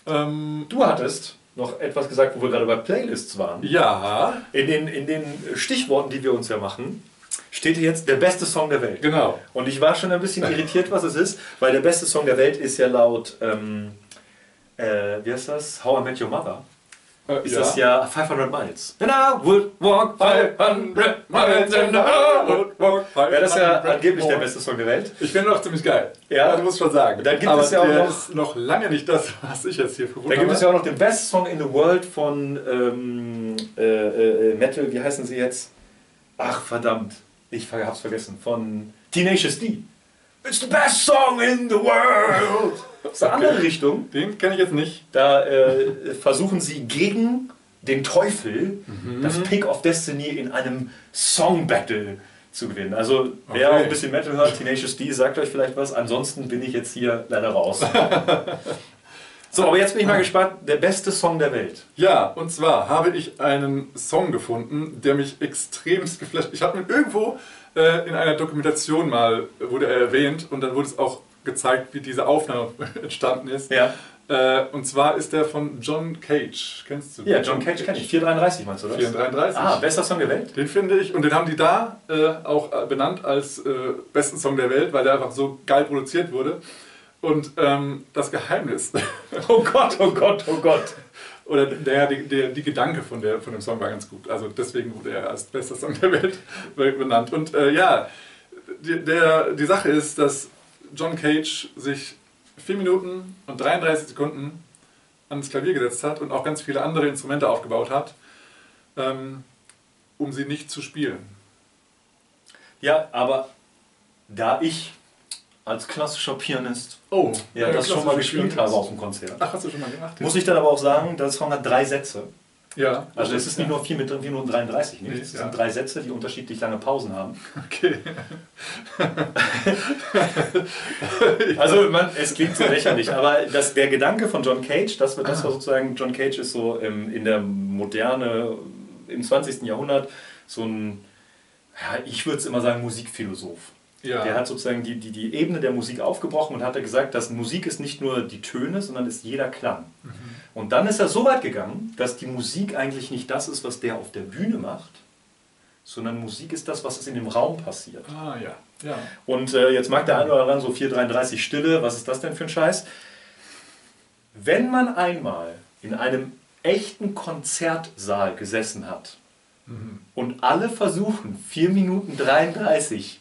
Ähm, Du hattest noch etwas gesagt, wo wir gerade bei Playlists waren. ja, In den, in den Stichworten, die wir uns ja machen, steht jetzt der beste Song der Welt. genau. Und ich war schon ein bisschen irritiert, was es ist, weil der beste Song der Welt ist ja laut, ähm, äh, wie heißt das? How I Met Your Mother. Äh, Ist das ja 500 Miles. And I would walk 500 miles and I would walk. Wäre das ja angeblich der beste Song der Welt? Ich finde auch ziemlich geil. Ja. du musst schon sagen. Da gibt Aber es ja auch noch- ist noch lange nicht das, was ich jetzt hier gefunden Da gibt es ja auch noch den Best Song in the World von ähm, äh, äh, Metal, wie heißen sie jetzt? Ach verdammt, ich hab's vergessen. Von Tenacious D. It's the best song in the world. Das ist eine andere Richtung. Den kenne ich jetzt nicht. Da äh, versuchen sie gegen den Teufel das Pick of Destiny in einem Song Battle zu gewinnen. Also wer Okay. auch ein bisschen Metal hört, Tenacious D, sagt euch vielleicht was. Ansonsten bin ich jetzt hier leider raus. so, aber jetzt bin ich mal gespannt. Der beste Song der Welt. Ja, und zwar habe ich einen Song gefunden, der mich extremst geflasht. Ich habe ihn irgendwo äh, in einer Dokumentation mal wurde er erwähnt und dann wurde es auch gezeigt, wie diese Aufnahme entstanden ist. Ja. Äh, und zwar ist der von John Cage. Kennst du? Ja, John Cage kenne ich. 433 meinst du das? 433. Ah, bester Song der Welt? Den finde ich, und den haben die da äh, auch benannt als äh, besten Song der Welt, weil der einfach so geil produziert wurde. Und ähm, das Geheimnis, Oh Gott, oh Gott, oh Gott. Oder der, der, die Gedanke von, der, von dem Song war ganz gut. Also deswegen wurde er als bester Song der Welt benannt. Und äh, ja, die, der, die Sache ist, dass John Cage sich 4 Minuten und 33 Sekunden ans Klavier gesetzt hat und auch ganz viele andere Instrumente aufgebaut hat, ähm, um sie nicht zu spielen. Ja, aber da ich als klassischer Pianist Oh, ja, das schon mal gespielt habe auf dem Konzert, Ach, hast du schon mal gemacht? muss ich dann aber auch sagen, der Song hat drei Sätze. Ja. Also es ist nicht nur 4 Minuten 33, nicht? Nee, Es ja. sind drei Sätze, die unterschiedlich lange Pausen haben. Okay. Also man, es klingt so lächerlich, aber das, der Gedanke von John Cage, das, das war sozusagen, John Cage ist so ähm, in der Moderne, im 20. Jahrhundert so ein, ja, ich würde es immer sagen, Musikphilosoph. Ja. Der hat sozusagen die, die, die Ebene der Musik aufgebrochen und hat er gesagt, dass Musik ist nicht nur die Töne, sondern ist jeder Klang. Und dann ist er so weit gegangen, dass die Musik eigentlich nicht das ist, was der auf der Bühne macht, sondern Musik ist das, was in dem Raum passiert. Ah, ja. Ja. Und äh, jetzt mag der eine oder andere so 433 Stille, was ist das denn für ein Scheiß? Wenn man einmal in einem echten Konzertsaal gesessen hat und alle versuchen, 4 Minuten 33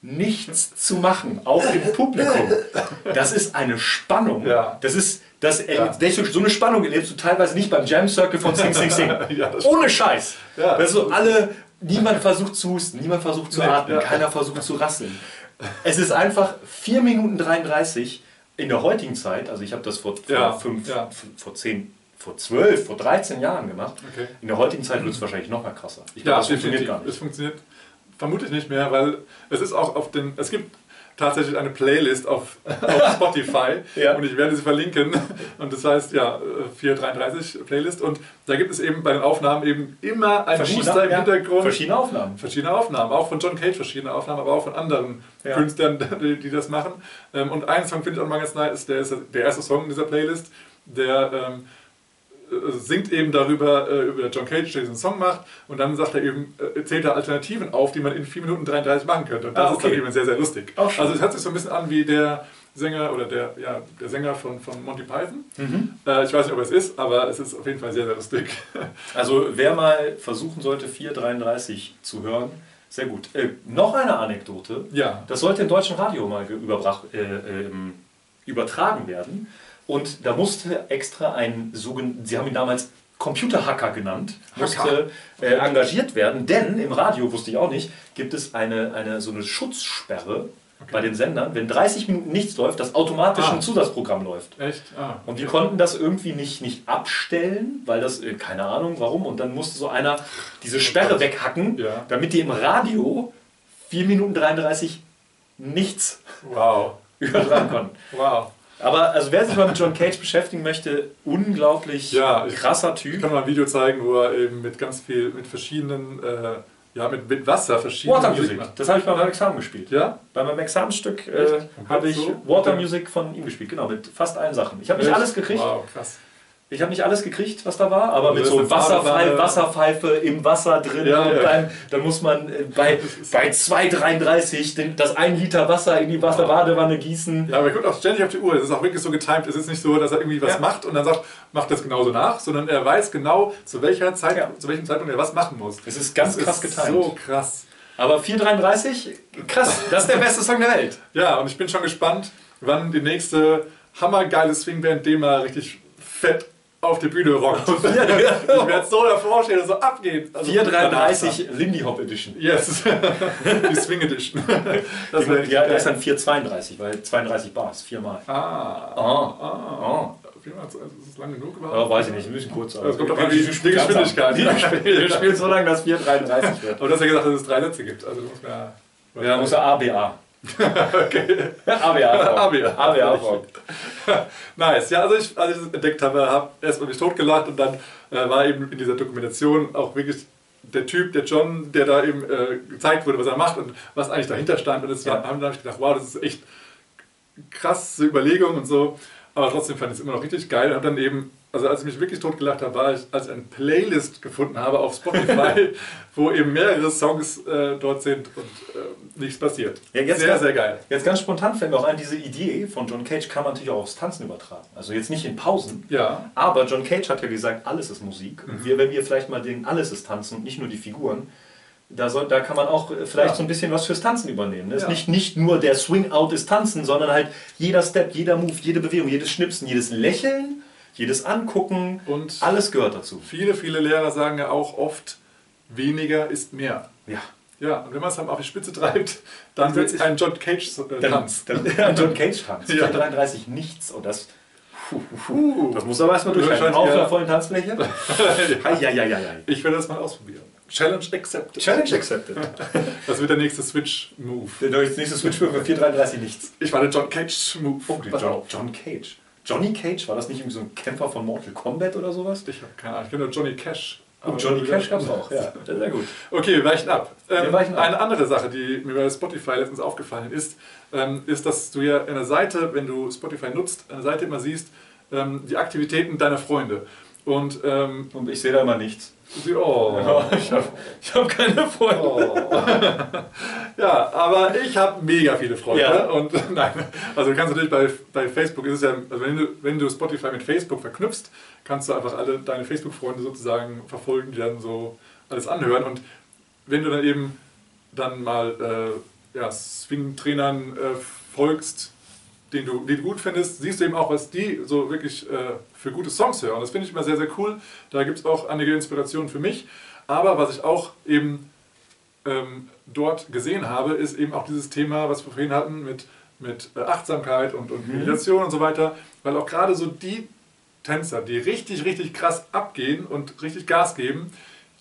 nichts zu machen, auch im Publikum, das ist eine Spannung. Ja. Das ist, das, äh, Ja. so eine Spannung erlebst du teilweise nicht beim Jam Circle von Sing Sing Sing. Ja, Ohne Scheiß. Ja. Das so alle, niemand versucht zu husten, niemand versucht zu Nee, atmen, keiner versucht zu rasseln. Es ist einfach 4 Minuten 33 in der heutigen Zeit, also ich habe das vor, vor, fünf, vor 10, vor 12, vor 13 Jahren gemacht. Okay. In der heutigen Zeit wird es wahrscheinlich noch mal krasser. Ich Ja, das funktioniert gar nicht. Es funktioniert vermutlich nicht mehr, weil es ist auch auf den. Es gibt tatsächlich eine Playlist auf, auf Spotify Ja. und ich werde sie verlinken. Und das heißt ja äh, 433 Playlist und da gibt es eben bei den Aufnahmen eben immer ein Booster im ja, Hintergrund. verschiedene Aufnahmen. Verschiedene Aufnahmen, auch von John Cage verschiedene Aufnahmen, aber auch von anderen Ja. Künstlern, die, die das machen. Ähm, Und einen Song finde ich auch mal ganz nice, der ist der erste Song in dieser Playlist, der ähm, äh, singt eben darüber, äh, über John Cage, der diesen Song macht und dann sagt er eben, äh, zählt er Alternativen auf, die man in 4 Minuten 33 machen könnte. Und das Ah, ist dann okay. eben sehr, sehr lustig. Also es hört sich so ein bisschen an wie der Sänger oder der, ja, der Sänger von, von Monty Python. Mhm. Äh, ich weiß nicht, ob es ist, aber es ist auf jeden Fall sehr, sehr lustig. Also wer mal versuchen sollte, 433 zu hören, sehr gut. Äh, noch eine Anekdote. Ja. Das sollte im deutschen Radio mal ge- überbrach, äh, ähm, übertragen werden. Und da musste extra ein sogenannter, sie haben ihn damals Computerhacker genannt, musste äh, engagiert werden, denn im Radio, wusste ich auch nicht, gibt es eine, eine so eine Schutzsperre bei den Sendern, wenn 30 Minuten nichts läuft, dass automatisch Ah. ein Zusatzprogramm läuft. Echt? Ah. Und die konnten das irgendwie nicht, nicht abstellen, weil das, äh, keine Ahnung warum, und dann musste so einer diese Sperre weghacken, Ja. damit die im Radio 4 Minuten 33 nichts Wow. übertragen konnten. Wow. Aber also wer sich mal mit John Cage beschäftigen möchte, unglaublich Ja, ich- krasser Ich Typ. kann mal ein Video zeigen, wo er eben mit ganz viel, mit verschiedenen, äh, ja, mit, mit Wasser verschiedene Water Musik Music, macht. das habe ich bei meinem Examen gespielt. Ja? Bei meinem Examensstück äh, habe ich So? Water. Music von ihm gespielt, genau, mit fast allen Sachen. Ich habe nicht alles gekriegt, Wow, krass. Ich habe nicht alles gekriegt, was da war, aber mit so eine Wasserpfeife, im Wasser drin. Ja, ja. Dann, dann muss man äh, bei, bei 2,33 den- das 1 Liter Wasser in die Wasser Badewanne gießen. Ja, aber er guckt auch ständig auf die Uhr. Es ist auch wirklich so getimed. Es ist nicht so, dass er irgendwie was Ja. macht und dann sagt, macht das genauso nach, sondern er weiß genau, zu welcher Zeit, zu welchem Zeitpunkt er was machen muss. Das ist ganz Das krass ist getimt. So krass. Aber 4,33, krass, das ist der beste Song der Welt. Ja, und ich bin schon gespannt, wann die nächste hammergeile Swingband den mal richtig fett auf die Bühne rockt. ich werde so davor stehen und so abgehen. Also 4,33 Lindy Hop Edition. Yes. die Swing Edition. Das Ja, richtig der ist dann 4,32, weil 32 Bars, viermal. Ah. Oh, oh. Jeden Fall Ist es lang genug? Ja, Überhaupt? weiß ich nicht, ein bisschen kurz. Das kommt doch an die- Geschwindigkeit. Wir spielen so lange, dass 4,33 wird. Du hast ja gesagt, dass es drei Sätze gibt. Also du musst mir Ja, muss er ABA. Okay. ABA. ABA. ABA. Nice. Ja, also ich, als ich das entdeckt habe, habe erstmal mich totgelacht und dann äh, war eben in dieser Dokumentation auch wirklich der Typ, der John, der da eben äh, gezeigt wurde, was er macht und was eigentlich dahinter stand. Und das Ja. haben dann hab ich gedacht, wow, das ist echt krasse Überlegung und so. Aber trotzdem fand ich es immer noch richtig geil. Und dann eben, also als ich mich wirklich totgelacht habe, war ich, als ich eine Playlist gefunden habe auf Spotify, wo eben mehrere Songs äh, dort sind und äh, nichts passiert. Ja, jetzt sehr, ganz- sehr geil. Jetzt ganz spontan fällt mir auch ein, diese Idee von John Cage kann man natürlich auch aufs Tanzen übertragen. Also jetzt nicht in Pausen. Ja. Aber John Cage hat ja gesagt, alles ist Musik. Mhm. Und wir, wenn wir vielleicht mal den Alles ist Tanzen und nicht nur die Figuren, da, soll, da kann man auch äh, vielleicht Ja. so ein bisschen was fürs Tanzen übernehmen. Es ist Ja. nicht, nicht nur der Swing-Out ist Tanzen, sondern halt jeder Step, jeder Move, jede Bewegung, jedes Schnipsen, jedes Lächeln, jedes Angucken, Und- alles gehört dazu. Viele, viele Lehrer sagen ja auch oft, weniger ist mehr. Ja. Ja, und wenn man es dann auf die Spitze treibt, dann wird es ein John Cage-Tanz. Dann, dann, John Cage Tanz. Ja. 33 nichts. Und das, Uh, das muss aber erstmal durch. Auf ja. der vollen Tanzfläche. Eieieiei. ich werde das mal ausprobieren. Challenge accepted. Challenge accepted. Das wird der nächste Switch-Move. Der nächste Switch für 433 nichts. Ich war der John Cage-Move. Oh, John. John Cage. Johnny Cage, war das nicht irgendwie so ein Kämpfer von Mortal Kombat oder sowas? Ich habe keine Ahnung, ich kenne nur Johnny Cash. Oh, Johnny Cash gab es auch, ja. Sehr gut. Okay, wir weichen ab. Ähm, Wir weichen ab. Eine andere Sache, die mir bei Spotify letztens aufgefallen ist, ähm, ist, dass du ja eine Seite, wenn du Spotify nutzt, eine Seite immer siehst, ähm, die Aktivitäten deiner Freunde. Und ähm, Und ich sehe da immer nichts. Oh, Ich habe ich hab keine Freunde. Ja, aber ich habe mega viele Freunde. Ja. Und nein, also du kannst natürlich bei, bei Facebook ist es ja, also wenn du, wenn du Spotify mit Facebook verknüpfst, kannst du einfach alle deine Facebook-Freunde sozusagen verfolgen, die dann so alles anhören. Und wenn du dann eben dann mal äh, ja, Swing-Trainern äh, folgst, den du, die du gut findest, siehst du eben auch, was die so wirklich äh, für gute Songs hören. Das finde ich immer sehr, sehr cool. Da gibt es auch einige Inspirationen für mich. Aber was ich auch eben ähm, dort gesehen habe, ist eben auch dieses Thema, was wir vorhin hatten mit, mit äh, Achtsamkeit und, und Meditation und so weiter. Weil auch gerade so die Tänzer, die richtig, richtig krass abgehen und richtig Gas geben,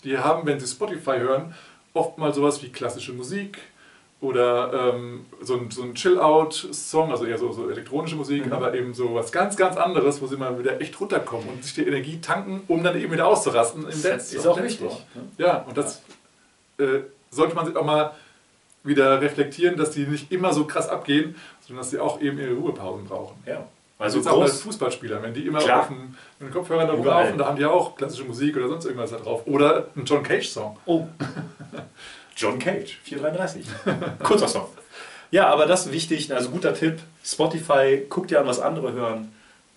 die haben, wenn sie Spotify hören, oft mal sowas wie klassische Musik oder ähm, so ein, so ein Chill-Out-Song, also eher so, so elektronische Musik, aber eben so was ganz, ganz anderes, wo sie mal wieder echt runterkommen und sich die Energie tanken, um dann eben wieder auszurasten im Dance. ist auch wichtig, ne? Ja, und das äh, sollte man sich auch mal wieder reflektieren, dass die nicht immer so krass abgehen, sondern dass sie auch eben ihre Ruhepausen brauchen. Ja. Also Also jetzt auch bei groß. Fußballspielern, wenn die immer Klar. auf den, mit den Kopfhörern da rumlaufen, da haben die ja auch klassische Musik oder sonst irgendwas da drauf. Oder ein John Cage-Song. Oh. John Cage, 433. Kurzer Song. Ja, aber das ist wichtig, also guter Tipp. Spotify, guck dir an, was andere hören.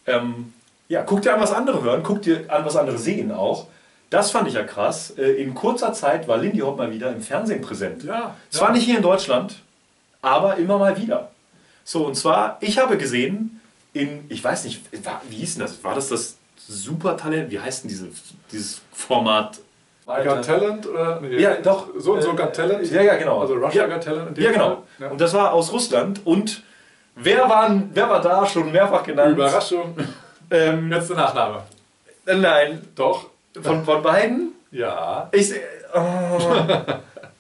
Ähm, ja, guck dir an, was andere hören, guck dir an, was andere sehen auch. Das fand ich ja krass. Äh, In kurzer Zeit war Lindy Hop mal wieder im Fernsehen präsent. Ja, Zwar ja. nicht hier in Deutschland, aber immer mal wieder. So, und zwar, ich habe gesehen, in, ich weiß nicht, war, wie hieß denn das? War das das Supertalent? Wie heißt denn diese, dieses Format? Got Talent oder? Nee. Ja, doch. So und so Äh, Got Talent? Ja, ja, genau. Also Russia ja, Got Talent Ja, genau. Ja. Und das war aus Russland. Und wer war, wer war da schon mehrfach genannt? Überraschung. Ähm, Jetzt der Nachname. äh, nein, Doch. von, von beiden? Ja. Ich, oh,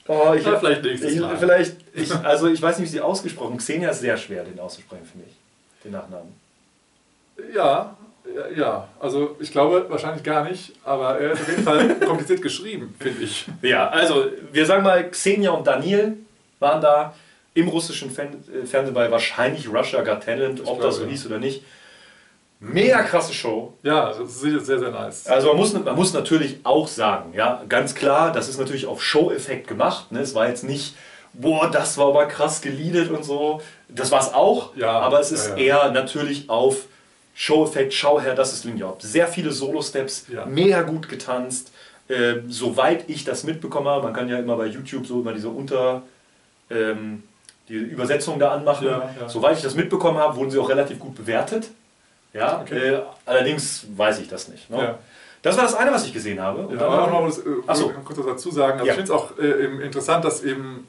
oh, ich, vielleicht nächstes ich, Mal. Vielleicht, ich, also ich weiß nicht, wie sie ausgesprochen Xenia ist sehr schwer, den auszusprechen, finde ich. Den Nachnamen. Ja. Ja, ja, also ich glaube wahrscheinlich gar nicht, aber er ist auf jeden Fall kompliziert geschrieben, finde ich. Ja, also wir sagen mal, Xenia und Daniel waren da im russischen Fan äh, Fernsehen bei wahrscheinlich Russia Got Talent, ob das so glaube, ja. hieß oder nicht. Mega krasse Show. Ja, das ist sicher sehr, sehr nice. Also man muss, man muss natürlich auch sagen, ja, ganz klar, das ist natürlich auf Show-Effekt gemacht. Ne? Es war jetzt nicht, boah, das war aber krass geleadet und so. Das war es auch, Ja, aber es ist ja. eher natürlich auf Show-Effekt, schau her, das ist Hop. Sehr viele Solo-Steps, Ja. mega gut getanzt. Ähm, soweit ich das mitbekommen habe, man kann ja immer bei YouTube so immer diese Unter... Ähm, die Übersetzung da anmachen. Ja, ja. Soweit ich das mitbekommen habe, wurden sie auch relativ gut bewertet. Ja, Okay. äh, allerdings weiß ich das nicht. Ne? Ja. Das war das eine, was ich gesehen habe. Und Ja, dann aber auch noch was, äh, so. kurz dazu sagen. Also. Ich finde es auch äh, interessant, dass eben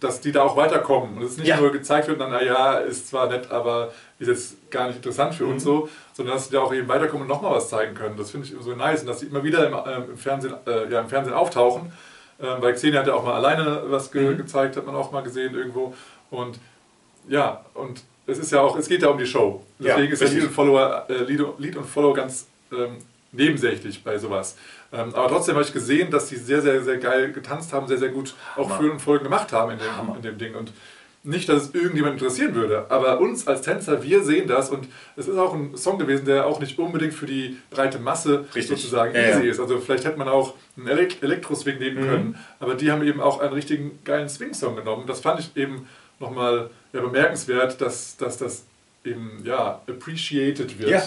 dass die da auch weiterkommen. Und es nicht Ja. nur gezeigt wird, naja, ist zwar nett, aber ist jetzt gar nicht interessant für Mhm. uns so, sondern dass sie da auch eben weiterkommen und nochmal was zeigen können. Das finde ich so nice. Und dass sie immer wieder im, ähm, im, Fernsehen, äh, ja, im Fernsehen auftauchen. Ähm, weil Xenia hat ja auch mal alleine was ge Mhm. gezeigt, hat man auch mal gesehen irgendwo. Und ja, und es ist ja auch, es geht ja um die Show. Ja, Deswegen ist ja. Lead und Follower, äh, Lead und Follow ganz ähm, nebensächlich bei sowas. Ähm, aber trotzdem habe ich gesehen, dass die sehr, sehr, sehr geil getanzt haben, sehr, sehr gut auch Hammer. Führen und Folgen gemacht haben in dem, in dem Ding. Und nicht, dass es irgendjemand interessieren würde, aber uns als Tänzer, wir sehen das und es ist auch ein Song gewesen, der auch nicht unbedingt für die breite Masse Richtig. sozusagen Ja, easy ja. ist. Also vielleicht hätte man auch einen Elek Elektro-Swing nehmen Mhm. können, aber die haben eben auch einen richtigen geilen Swing-Song genommen. Das fand ich eben nochmal ja, bemerkenswert, dass, dass das eben ja, appreciated wird. Ja,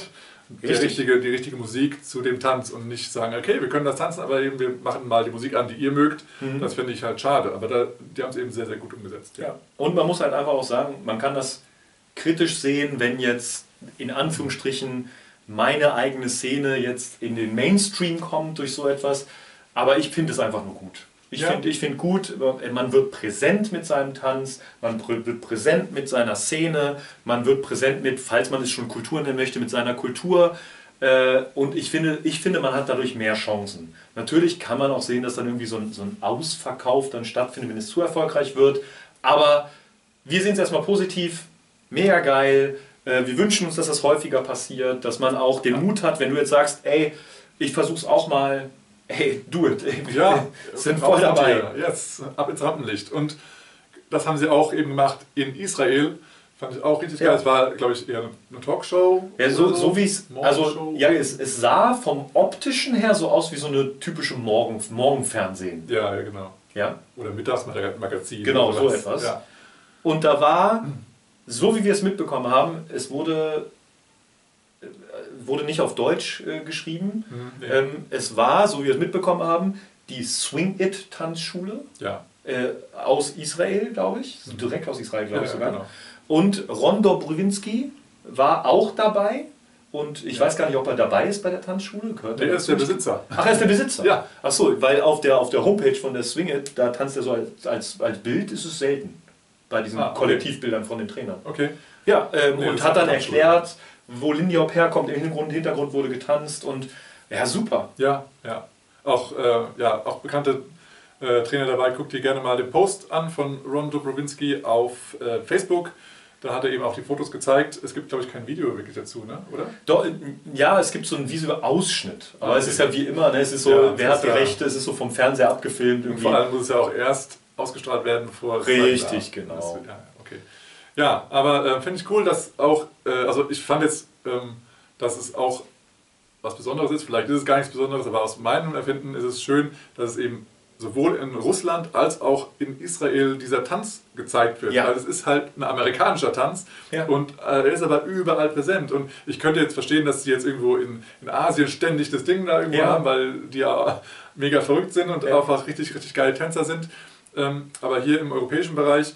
Richtig. richtige, die richtige Musik zu dem Tanz und nicht sagen, okay, wir können das tanzen, aber eben wir machen mal die Musik an, die ihr mögt. Mhm. Das finde ich halt schade. Aber da, die haben es eben sehr, sehr gut umgesetzt. Ja. Und man muss halt einfach auch sagen, man kann das kritisch sehen, wenn jetzt in Anführungsstrichen meine eigene Szene jetzt in den Mainstream kommt durch so etwas. Aber ich finde es einfach nur gut. Ich Ja. finde find gut, man wird präsent mit seinem Tanz, man wird präsent mit seiner Szene, man wird präsent mit, falls man es schon Kultur nennen möchte, mit seiner Kultur. Äh, Und ich finde, ich finde, man hat dadurch mehr Chancen. Natürlich kann man auch sehen, dass dann irgendwie so ein, so ein Ausverkauf dann stattfindet, wenn es zu erfolgreich wird. Aber wir sehen es erstmal positiv, mega geil. Äh, Wir wünschen uns, dass das häufiger passiert, dass man auch den Mut hat, wenn du jetzt sagst, ey, ich versuch's auch mal, ey, do it. Ja, sind voll dabei. Jetzt, ab ins Rampenlicht. Und das haben sie auch eben gemacht in Israel. Fand ich auch richtig Ja. geil. Es war, glaube ich, eher eine Talkshow. Ja, so, so wie es, also ja, es, es sah vom optischen her so aus wie so eine typische Morgen, Morgenfernsehen. Ja, ja, genau. Ja? Oder Mittagsmagazin. Genau, so was. etwas. Ja. Und da war, so wie wir es mitbekommen haben, es wurde, wurde nicht auf Deutsch äh, geschrieben. Mhm, nee. Ähm, es war, so wie wir es mitbekommen haben, die Swing It Tanzschule ja. äh, aus Israel, glaube ich. Direkt aus Israel, glaube ich Ja, sogar. genau. Und Rondo Brywinski war auch dabei. Und ich weiß gar nicht, ob er dabei ist bei der Tanzschule. Gehört Der er ist der? Besitzer. Ach, er ist der Besitzer? Ja. Ach so, weil auf der, auf der Homepage von der Swing It, da tanzt er so als, als, als Bild, ist es selten. Bei diesen Ah, okay. Kollektivbildern von den Trainern. Okay. Ja, ähm, Nee, und hat dann erklärt, wo Lindy Hop herkommt. Im Hintergrund, Hintergrund wurde getanzt und ja, super. Ja, ja. Auch, äh, ja, auch bekannte äh, Trainer dabei. Guckt dir gerne mal den Post an von Ron Dobrowinski auf äh, Facebook. Da hat er eben auch die Fotos gezeigt. Es gibt, glaube ich, kein Video wirklich dazu, ne? oder? Doch, ja, es gibt so einen visuellen Ausschnitt. Aber Okay. es ist ja wie immer, ne? es ist so, Ja, wer hat die ja- Rechte, es ist so vom Fernseher abgefilmt. Und Irgendwie. vor allem muss es ja auch erst ausgestrahlt werden, bevor es Richtig, dann da- genau. Das, ja. Ja, aber äh, finde ich cool, dass auch, äh, also ich fand jetzt, ähm, dass es auch was Besonderes ist. Vielleicht ist es gar nichts Besonderes, aber aus meinem Erfinden ist es schön, dass es eben sowohl in Russland als auch in Israel dieser Tanz gezeigt wird. Ja. Weil es ist halt ein amerikanischer Tanz Ja. und äh, er ist aber überall präsent. Und ich könnte jetzt verstehen, dass sie jetzt irgendwo in, in Asien ständig das Ding da irgendwo Ja. haben, weil die ja mega verrückt sind und Ja. einfach richtig, richtig geile Tänzer sind. Ähm, aber hier im europäischen Bereich,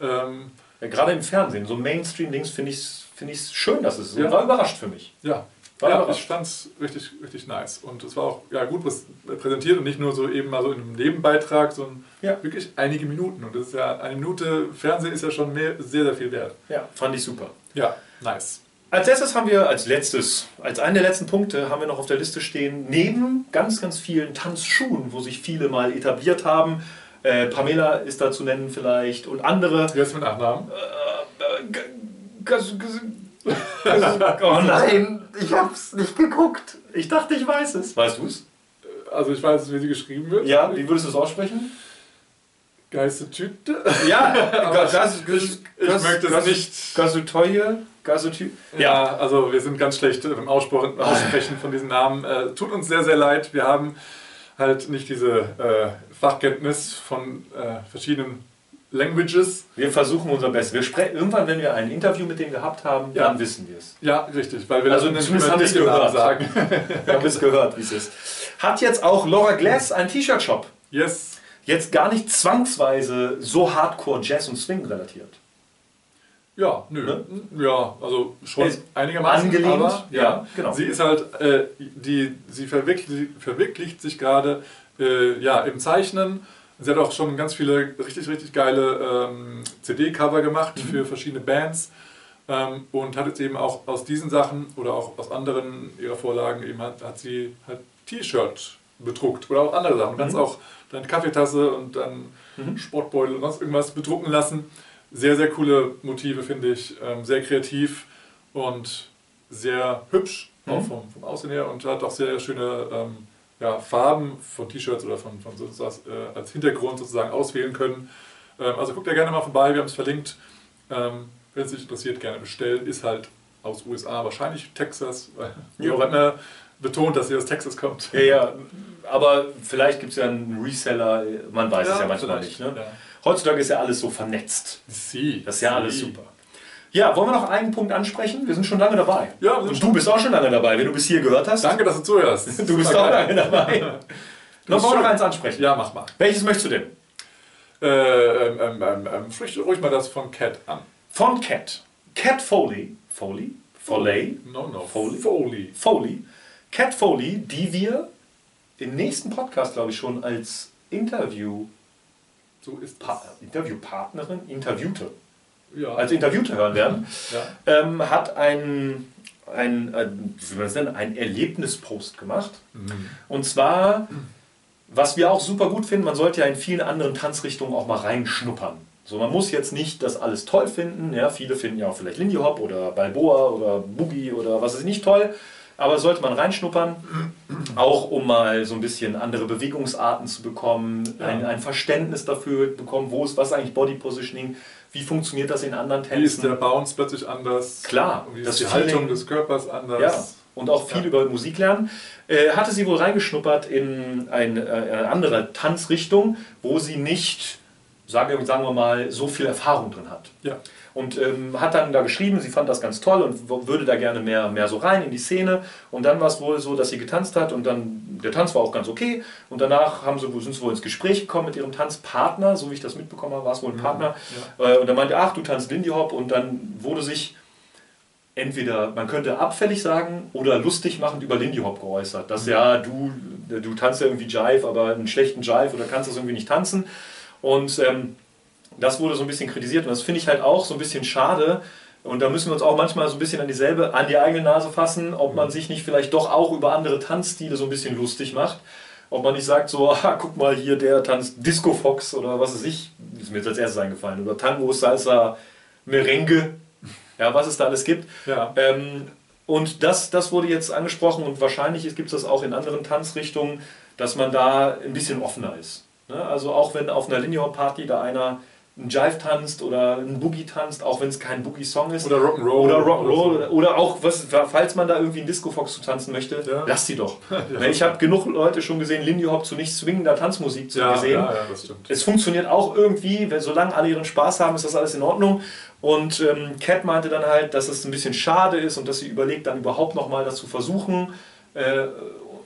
ähm, Ja, gerade im Fernsehen, so Mainstream-Dings finde ich es find ich's schön, dass es ist. Ja. War überrascht für mich. ja, War ja überrascht. ich fand es richtig, richtig nice. Und es war auch ja, gut präs- präsentiert und nicht nur so eben mal so in einem Nebenbeitrag, sondern Ja. wirklich einige Minuten. Und das ist ja, eine Minute Fernsehen ist ja schon mehr, sehr, sehr viel wert. Ja, fand ich super. Ja, nice. Als letztes haben wir, als letztes, als einen der letzten Punkte haben wir noch auf der Liste stehen, neben ganz, ganz vielen Tanzschuhen, wo sich viele mal etabliert haben, äh, Pamela ist da zu nennen vielleicht und andere. Jetzt mit Nachnamen. G- Gas- Gas- oh nein, ich hab's nicht geguckt. Ich dachte, ich weiß es. Weißt du es? Also ich weiß, wie sie geschrieben wird. Ja, wie würdest du es aussprechen? Geiste Tüte. Ja, Gas, ich- ich möchte es nicht- Gasutoye, Gasutü. Ja, also wir sind ganz schlecht beim Aussprechen, Aussprechen von diesen Namen. Äh, tut uns sehr, sehr leid. Wir haben halt nicht diese äh, Fachkenntnis von äh, verschiedenen Languages. Wir versuchen unser Bestes. Wir sprechen irgendwann, wenn wir ein Interview mit denen gehabt haben, Ja. dann wissen wir es. Ja, richtig, weil wir Also das zumindest haben wir es gehört. sagen. Wir haben es gehört, wie es ist. Hat jetzt auch Laura Glass einen T-Shirt-Shop. Yes. Jetzt gar nicht zwangsweise so hardcore Jazz und Swing relatiert. Ja, nö. Ne? Ja, also schon Ist einigermaßen. angelehnt, aber, ja, genau. Sie ist halt, äh, die, sie verwirklicht, verwirklicht sich gerade äh, ja, im Zeichnen, Sie hat auch schon ganz viele richtig, richtig geile ähm, CD-Cover gemacht für verschiedene Bands ähm, und hat jetzt eben auch aus diesen Sachen oder auch aus anderen ihrer Vorlagen eben hat, hat sie halt T-Shirt bedruckt oder auch andere Sachen. Du kannst auch deine Kaffeetasse und dann Sportbeutel und sonst irgendwas bedrucken lassen. Sehr, sehr coole Motive, finde ich. Ähm, sehr kreativ und sehr hübsch, auch vom, vom Aussehen her und hat auch sehr schöne ähm, ja, Farben von T-Shirts oder von, von so was, äh, als Hintergrund sozusagen auswählen können. Ähm, also guckt da gerne mal vorbei, wir haben es verlinkt. Ähm, Wenn es dich interessiert, gerne bestellen. Ist halt aus USA, wahrscheinlich Texas, weil Ja. Mir betont, dass sie aus Texas kommt. Ja, ja, aber vielleicht gibt es ja einen Reseller, man weiß es ja manchmal nicht. Ne? Ja. Heutzutage ist ja alles so vernetzt. Sie. Das ist ja alles super. Ja, wollen wir noch einen Punkt ansprechen? Wir sind schon lange dabei. Ja, wir sind Und du bist auch schon lange dabei, wenn du bis hier gehört hast. Danke, dass du zuhörst. Das Du ist bist auch geil. lange dabei. Noch wollen wir noch eins ansprechen. Ja, mach mal. Welches möchtest du denn? Äh, ähm, ähm, ähm, ähm, sprich ruhig mal das von Cat an. Von Cat. Cat Foley. Foley? Foley? No, no. Foley? Foley. Foley. Cat Foley, die wir im nächsten Podcast, glaube ich, schon als Interview So ist Pa. Interviewpartnerin, Interviewte, Ja. als Interviewte hören werden, ja. ähm, hat ein, ein, ein, wie man das nennt, ein Erlebnispost gemacht. Mhm. Und zwar, was wir auch super gut finden, man sollte ja in vielen anderen Tanzrichtungen auch mal reinschnuppern. So, man muss jetzt nicht das alles toll finden. Ja, viele finden ja auch vielleicht Lindy Hop oder Balboa oder Boogie oder was ist nicht toll. Aber sollte man reinschnuppern, auch um mal so ein bisschen andere Bewegungsarten zu bekommen, ein, ein Verständnis dafür bekommen, wo ist was eigentlich Body Positioning, wie funktioniert das in anderen Wie ist der Tänzen. Bounce plötzlich anders? Klar, Und wie ist die Feeling- Haltung des Körpers anders? Ja, und auch viel Ja. über Musik lernen. Äh, hatte sie wohl reingeschnuppert in eine, äh, eine andere Tanzrichtung, wo sie nicht, sagen wir, sagen wir mal, so viel Erfahrung drin hat. Ja. Und ähm, hat dann da geschrieben, sie fand das ganz toll und würde da gerne mehr, mehr so rein in die Szene. Und dann war es wohl so, dass sie getanzt hat und dann, der Tanz war auch ganz okay. Und danach haben sie, sind sie wohl ins Gespräch gekommen mit ihrem Tanzpartner, so wie ich das mitbekommen habe, war es wohl ein Partner. Äh, und dann meinte, ach, du tanzt Lindy Hop und dann wurde sich entweder, man könnte abfällig sagen oder lustig machend über Lindy Hop geäußert. Dass ja, du, du tanzt ja irgendwie Jive, aber einen schlechten Jive oder kannst das irgendwie nicht tanzen. Und ähm, das wurde so ein bisschen kritisiert und das finde ich halt auch so ein bisschen schade. Und da müssen wir uns auch manchmal so ein bisschen an dieselbe, an die eigene Nase fassen, ob man sich nicht vielleicht doch auch über andere Tanzstile so ein bisschen lustig macht. Ob man nicht sagt so, ah, guck mal hier, der tanzt Disco Fox oder was weiß ich, ist mir jetzt als erstes eingefallen. Oder Tango, Salsa, Merengue, ja, was es da alles gibt. Ja. Ähm, und das, das wurde jetzt angesprochen und wahrscheinlich gibt es das auch in anderen Tanzrichtungen, dass man da ein bisschen offener ist. Ne? Also auch wenn auf einer Linear Party da einer einen Jive tanzt oder einen Boogie tanzt, auch wenn es kein Boogie-Song ist. Oder Rock'n'Roll. Oder Rock'n'Roll. Oder, oder auch, was, falls man da irgendwie einen Disco-Fox zu tanzen möchte, Ja. lasst sie doch. Ne, Ich habe genug Leute schon gesehen, Lindy Hop zu nicht zwingender Tanzmusik zu Ja, gesehen. ja, ja, das stimmt. Es funktioniert auch irgendwie, wenn, solange alle ihren Spaß haben, ist das alles in Ordnung. Und ähm, Cat meinte dann halt, dass es ein bisschen schade ist und dass sie überlegt, dann überhaupt nochmal das zu versuchen. Äh,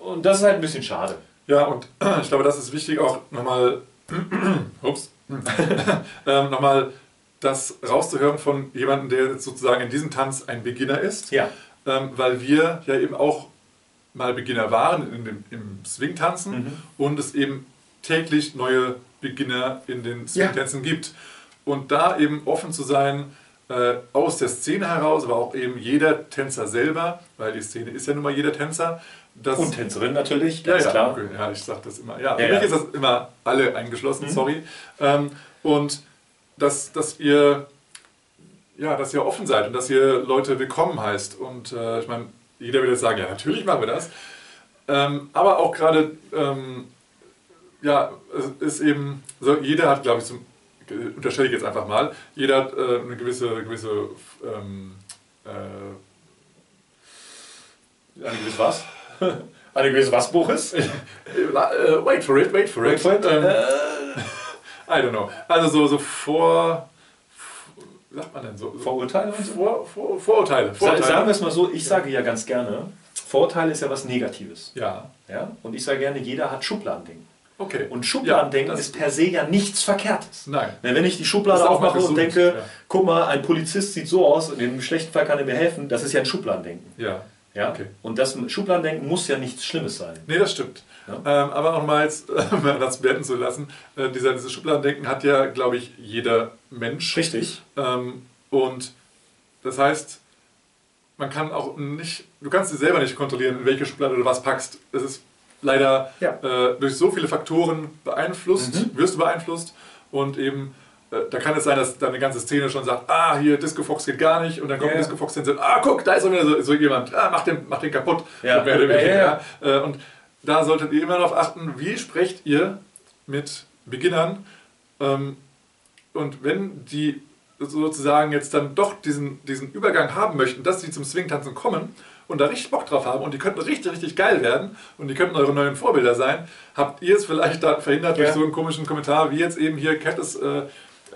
und das ist halt ein bisschen schade. Ja, und ich glaube, das ist wichtig auch nochmal, ups, ähm, nochmal das rauszuhören von jemandem, der sozusagen in diesem Tanz ein Beginner ist. Ja. Ähm, weil wir ja eben auch mal Beginner waren in dem, im Swing-Tanzen Mhm. und es eben täglich neue Beginner in den Swing-Tänzen gibt. Und da eben offen zu sein, äh, aus der Szene heraus, aber auch eben jeder Tänzer selber, weil die Szene ist ja nun mal jeder Tänzer. Das, Und Tänzerin natürlich, ja, ganz ja, klar. Okay, ja, ich sag das immer. Ja, für Ja, mich ja. ist das immer alle eingeschlossen, Mhm. sorry. Ähm, und dass, dass ihr ja, dass ihr offen seid und dass ihr Leute willkommen heißt. Und äh, ich meine, jeder wird jetzt sagen, ja, natürlich machen wir das. Ähm, aber auch gerade, ähm, ja, es ist eben, so, jeder hat, glaube ich, zum, unterstelle ich jetzt einfach mal, jeder hat äh, eine gewisse, gewisse ähm, äh, Eine gewisse was? Eine gewisse was, Boris? Äh, wait for it, wait for it. Wait for it. Ähm, Äh, I don't know. Also so, so vor. Wie sagt man denn so? Vorurteile und so? Vor, vor, Vorurteile. Vorurteile. Sagen wir es mal so, ich sage ja ganz gerne, Vorurteile ist ja was Negatives. Ja, Ja? Und ich sage gerne, jeder hat Schubladendenken. okay. Und Schubladendenken Ja, ist per se ja nichts Verkehrtes. Nein. Na, wenn ich die Schublade ist aufmache und denke, ja. guck mal, ein Polizist sieht so aus und im schlechten Fall kann er mir helfen, das ist ja ein Schubladendenken. Ja. Ja? Okay. Und das Schubladendenken muss ja nichts Schlimmes sein. Nee, das stimmt. Ja. Ähm, aber nochmal jetzt, um das beenden zu lassen, äh, dieser, dieses Schubladendenken hat ja, glaube ich, jeder Mensch. Richtig. Ähm, und das heißt, man kann auch nicht, du kannst dir selber nicht kontrollieren, in welche Schublade du was packst. Es ist leider Ja. äh, durch so viele Faktoren beeinflusst, Mhm. wirst du beeinflusst und eben äh, da kann es sein, dass deine ganze Szene schon sagt, ah, hier Disco Fox geht gar nicht und dann kommt ja. Disco Fox und sagt, ah, guck, da ist wieder so, so jemand, ah, mach den, mach den kaputt. Ja. Oder Ja, ja. Äh, Und da solltet ihr immer darauf achten, wie sprecht ihr mit Beginnern ähm, und wenn die sozusagen jetzt dann doch diesen, diesen Übergang haben möchten, dass sie zum Swing-Tanzen kommen und da richtig Bock drauf haben und die könnten richtig, richtig geil werden und die könnten eure neuen Vorbilder sein, habt ihr es vielleicht da verhindert durch Ja. so einen komischen Kommentar, wie jetzt eben hier Cat es äh,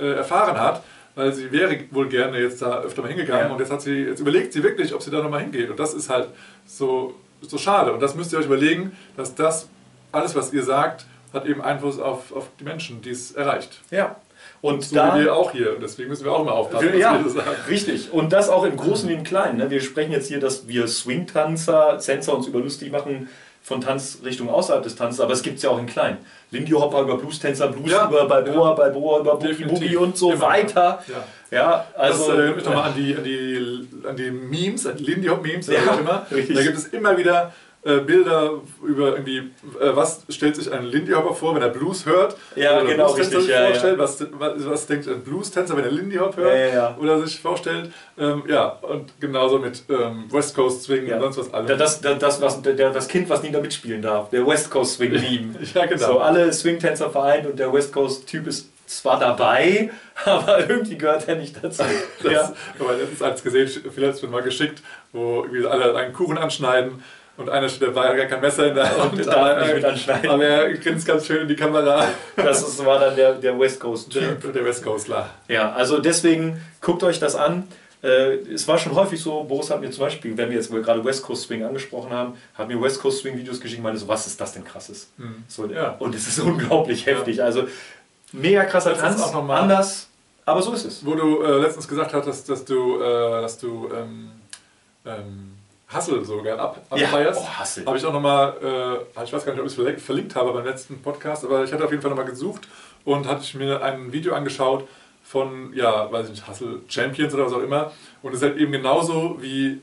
äh, erfahren hat, weil sie wäre wohl gerne jetzt da öfter mal hingegangen Ja. und jetzt hat sie, jetzt überlegt sie wirklich, ob sie da nochmal hingeht und das ist halt so, so schade und das müsst ihr euch überlegen, dass das, alles was ihr sagt, hat eben Einfluss auf, auf die Menschen, die es erreicht. Ja. Und So da, wie wir auch hier und deswegen müssen wir auch mal aufpassen, ja, was wir sagen. richtig. Und das auch im Großen wie im Kleinen. Ne? Wir sprechen jetzt hier, dass wir Swing-Tanzer, Tänzer uns über lustig machen von Tanzrichtungen außerhalb des Tanzes, aber es gibt es ja auch in klein. Lindy Hopper über Blues-Tänzer, Blues Ja, über Balboa, Balboa über Boogie. Boogie und so Immer. weiter. Ja. Ja, Also, das erinnert mich nochmal an die, an, die, an die Memes, an die Lindy Hop Memes, Ja, ja, auch immer. richtig. Da gibt es immer wieder äh, Bilder über irgendwie, äh, was stellt sich ein Lindy Hopper vor, wenn er Blues hört. Ja, oder genau, richtig, sich ja, vorstellt. Was, was, was denkt ein Blues-Tänzer, wenn er Lindy Hop hört Ja, ja, ja. oder sich vorstellt. Ähm, ja, und genauso mit ähm, West Coast Swing Ja. und sonst was alles. Das, das, das, was, der, das Kind, was nie da mitspielen darf, der West Coast Swing Team. Ja, genau. So, alle Swing-Tänzer vereint und der West Coast Typ ist zwar dabei, aber irgendwie gehört er nicht dazu. Das, ja. Aber letztens als gesehen, vielleicht mal geschickt, wo irgendwie alle einen Kuchen anschneiden und einer steht dabei, hat gar kein Messer in der Hand. Und darf nicht mit anschneiden. Aber er grinst ganz schön in die Kamera. Das ist, war dann der, der West Coast Typ. Der, West Coastler. Ja, also deswegen guckt euch das an. Äh, es war schon häufig so, Boris hat mir zum Beispiel, wenn wir jetzt gerade West Coast Swing angesprochen haben, hat mir West Coast Swing Videos geschickt und meinte so, was ist das denn krasses? So, Ja. Und es ist unglaublich heftig. Also mega krasser Das Tanz, anders, aber so ist es. Wo du äh, letztens gesagt hattest, dass du, äh, dass du ähm, ähm, Hustle sogar ab, Ja. abfeierst. Oh, Hustle. Habe ich auch nochmal, äh, ich weiß gar nicht, ob ich es verlinkt- habe beim letzten Podcast, aber ich hatte auf jeden Fall nochmal gesucht und hatte mir ein Video angeschaut von, ja, weiß ich nicht, Hustle Champions oder was auch immer. Und es ist halt eben genauso wie,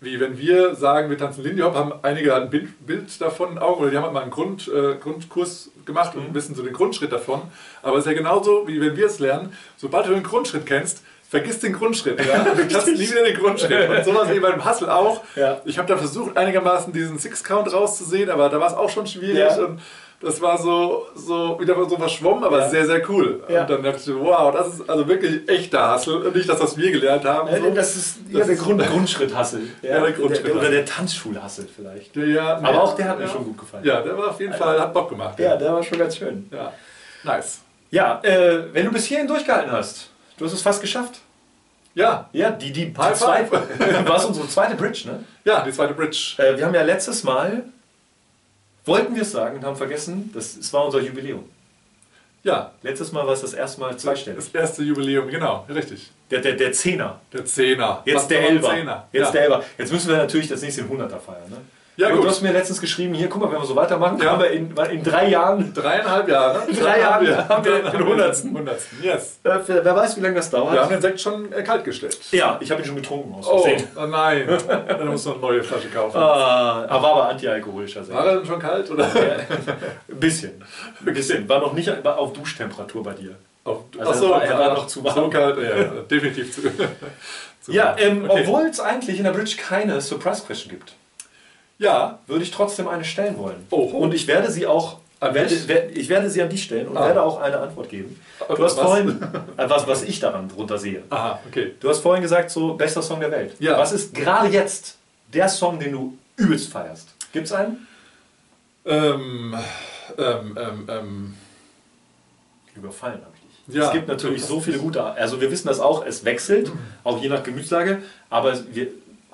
wie wenn wir sagen, wir tanzen Lindy Hop, haben einige ein Bild, Bild davon Augen oder die haben halt mal einen Grund, äh, Grundkurs gemacht und wissen so den Grundschritt davon. Aber es ist ja genauso, wie wenn wir es lernen, sobald du den Grundschritt kennst, vergiss den Grundschritt. Ja? Du kannst nie wieder den Grundschritt. Und sowas wie beim Hustle auch. Ja. Ich habe da versucht, einigermaßen diesen Six-Count rauszusehen, aber da war es auch schon schwierig. Ja. Und das war so, so wieder so verschwommen, aber Ja. sehr, sehr cool. Ja. Und dann dachte ich, wow, das ist also wirklich echter Hustle und nicht das, was wir gelernt haben. So. Das ist ja, Das der Grund, Grundschritt-Hassel. Ja, der Grundschritt-Hassel. Oder der Tanzschul-Hassel vielleicht. Ja, nee, Aber auch der hat mir schon gut gefallen. Ja, der war auf jeden Fall, hat Bock gemacht. Ja, der war schon ganz schön. ja. Nice. Ja, äh, wenn du bis hierhin durchgehalten hast, du hast es fast geschafft. Ja, Ja, die, die, die zweite, war es unsere zweite Bridge, ne? ja, die zweite Bridge. Äh, wir haben ja letztes Mal, wollten wir es sagen und haben vergessen, das, es war unser Jubiläum. Ja, Letztes Mal war es das erste Mal zweistellig. das erste Jubiläum, genau, richtig. Der, der, der Zehner. Der Zehner. Jetzt Fast der Elber. Zehner. Jetzt ja. der Elber. Jetzt müssen wir natürlich das nächste Hunderter feiern. Ne? Ja, und gut. du hast mir letztens geschrieben, hier, guck mal, wenn wir so weitermachen, Ja. haben wir in, in drei Jahren, Dreieinhalb Jahre. In drei Jahren haben wir den Hundertsten. Hundertsten, yes. äh, wer weiß, wie lange das dauert. Wir haben den Sekt schon äh, kalt gestellt. ja, ich habe ihn schon getrunken aus Oh, oh nein. Dann musst du eine neue Flasche kaufen. Ah, aber war aber antialkoholischer Sekt. War er denn schon kalt? Oder? Ein bisschen. Ein bisschen. War noch nicht war auf Duschtemperatur bei dir. Auf, Also Ach so, er war- er war noch zu warm. So kalt, ja, ja, definitiv zu. zu Ja, ähm, Okay. obwohl es eigentlich in der Bridge keine Surprise Question gibt, Ja, würde ich trotzdem eine stellen wollen. Oho. Und ich werde sie auch, An werde, ich werde sie an dich stellen und Ah. werde auch eine Antwort geben. Du hast Was? vorhin, äh, was, was ich daran drunter sehe. aha, okay. Du hast vorhin gesagt, so bester Song der Welt. Ja. Was ist gerade jetzt der Song, den du übelst feierst? Gibt's einen? Ähm, ähm, ähm, ähm, Überfallen habe ich dich. Ja. Es gibt natürlich so viele gute, also wir wissen das auch, es wechselt, auch je nach Gemütslage, aber wir,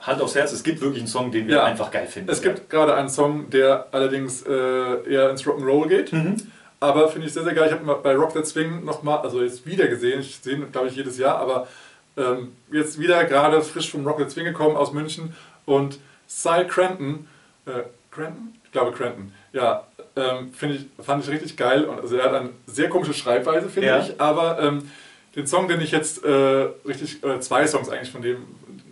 Hand aufs Herz, es gibt wirklich einen Song, den wir Ja. einfach geil finden. es gibt gerade einen Song, der allerdings äh, eher ins Rock'n'Roll geht. Mhm. Aber finde ich sehr, sehr geil. Ich habe bei Rock That Swing nochmal, also jetzt wieder gesehen. Ich sehe ihn, glaube ich, jedes Jahr, aber ähm, jetzt wieder gerade frisch vom Rock That Swing gekommen aus München. Und Cy Cranton, äh, Cranton? Ich glaube Cranton, ja, ähm, ich, fand ich richtig geil. Und also er hat eine sehr komische Schreibweise, finde Ja. ich, aber ähm, den Song, den ich jetzt äh, richtig, oder zwei Songs eigentlich von dem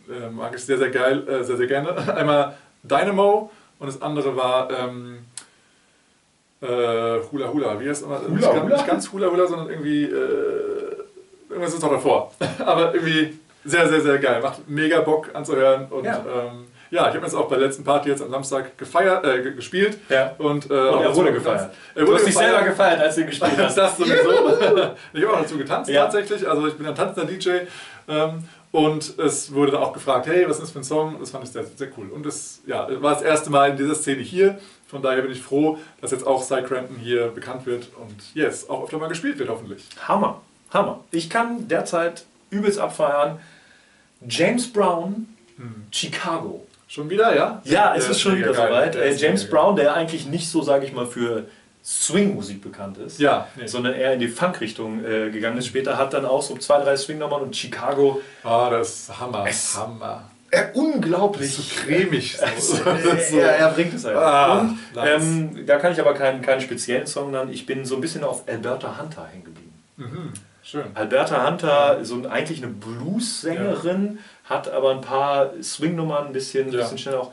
äh, mag ich sehr, sehr geil, äh, sehr, sehr gerne. Einmal Dynamo und das andere war ähm, äh, Hula Hula. Wie heißt es immer? Hula nicht, ganz- Hula? nicht ganz Hula Hula, sondern irgendwie äh, irgendwas ist noch davor. aber irgendwie sehr, sehr, sehr geil. Macht mega Bock anzuhören und Ja. ähm, ja, ich habe jetzt auch bei der letzten Party jetzt am Samstag gefeiert, äh, ge- gespielt. Ja. Und, äh, Und er wurde gefeiert. Er Du wurde hast dich selber gefeiert, als du gespielt hast. Das sowieso. ich habe auch dazu getanzt Ja. tatsächlich. Also ich bin ein tanzender DJ. Ähm, und es wurde auch gefragt, hey, was ist das für ein Song? Das fand ich sehr, sehr cool. Und das ja, war das erste Mal in dieser Szene hier. Von daher bin ich froh, dass jetzt auch Cy Crampton hier bekannt wird und yes, auch öfter mal gespielt wird hoffentlich. Hammer, Hammer. Ich kann derzeit übelst abfeiern. James Brown, Chicago. Schon wieder, ja? Ja, es ist schon wieder soweit. Äh, James. Brown, der eigentlich nicht so, sage ich mal, für Swing-Musik bekannt ist, Ja, nee. sondern eher in die Funk-Richtung äh, gegangen ist. Später hat dann auch so zwei, drei Swing-Nummern und Chicago. Ah, das ist Hammer. Es- Hammer. Äh, unglaublich. So cremig. So. Das ist so. Ja, er bringt es einfach. Ah, und ähm, da kann ich aber keinen, keinen speziellen Song nennen. Ich bin so ein bisschen auf Alberta Hunter hängen geblieben. Mhm. Schön. Alberta Hunter, so ein, eigentlich eine Blues-Sängerin, hat aber ein paar Swing-Nummern, ein bisschen, Ja. bisschen schneller auch.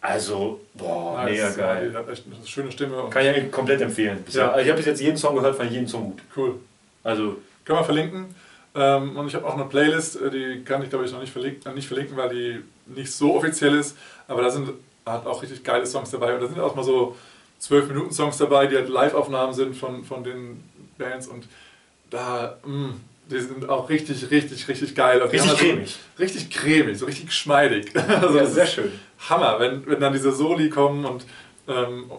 Also, boah, Nice. mega Die geil. hat echt eine schöne Stimme. Kann ich komplett empfehlen. Ja. Also ich habe bis jetzt jeden Song gehört, fand jeden Song gut. cool. Also, Können wir verlinken. Ähm, und ich habe auch eine Playlist, äh, die kann ich glaube ich noch nicht verlinken, äh, nicht verlinken, weil die nicht so offiziell ist. Aber da sind hat auch richtig geile Songs dabei. Und da sind auch mal so 12 Minuten Songs dabei, die halt Live-Aufnahmen sind von, von den Bands. Und da, mh, die sind auch richtig, richtig, richtig geil. Und Richtig halt cremig. So, richtig cremig, so richtig geschmeidig. also ja, sehr schön. Hammer, wenn, wenn dann diese Soli kommen und, ähm,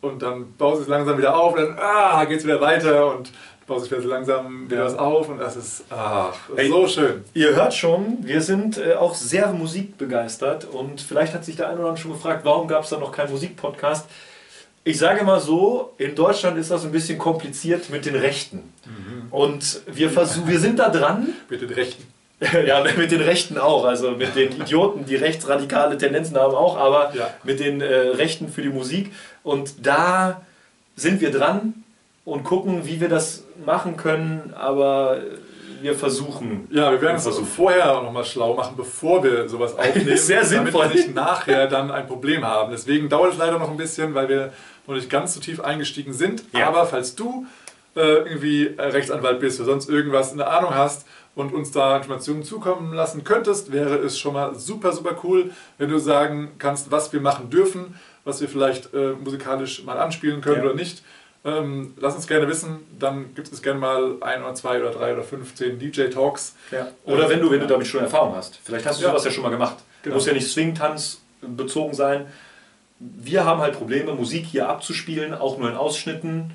und dann baut es langsam wieder auf, dann ah, geht es wieder weiter und baut sich wieder langsam wieder was auf und das ist, ach, das ist so schön. Ihr hört schon, wir sind äh, auch sehr musikbegeistert und vielleicht hat sich der eine oder andere schon gefragt, warum gab es da noch keinen Musikpodcast? Ich sage mal so, in Deutschland ist das ein bisschen kompliziert mit den Rechten. Und wir versuchen, wir sind da dran, Bitte die Rechten. ja, mit den Rechten auch, also mit den Idioten, die rechtsradikale Tendenzen haben auch, aber Ja. mit den äh, Rechten für die Musik. Und da sind wir dran und gucken, wie wir das machen können, aber wir versuchen. Ja, wir werden versuchen. also vorher nochmal schlau machen, bevor wir sowas aufnehmen. Sehr sinnvoll. Damit wir nicht nachher dann ein Problem haben. Deswegen dauert es leider noch ein bisschen, weil wir noch nicht ganz so tief eingestiegen sind. Ja. Aber falls du irgendwie äh, Rechtsanwalt bist oder sonst irgendwas in der Ahnung hast und uns da Informationen zukommen lassen könntest, wäre es schon mal super, super cool, wenn du sagen kannst, was wir machen dürfen, was wir vielleicht äh, musikalisch mal anspielen können Ja. oder nicht. Ähm, lass uns gerne wissen, dann gibt es gerne mal ein oder zwei oder drei oder 15 DJ-Talks. Ja. Oder wenn du, wenn du damit schon Erfahrung hast. Vielleicht hast du Ja. sowas ja schon mal gemacht. Genau. Muss ja nicht Swing-Tanz bezogen sein. Wir haben halt Probleme, Musik hier abzuspielen, auch nur in Ausschnitten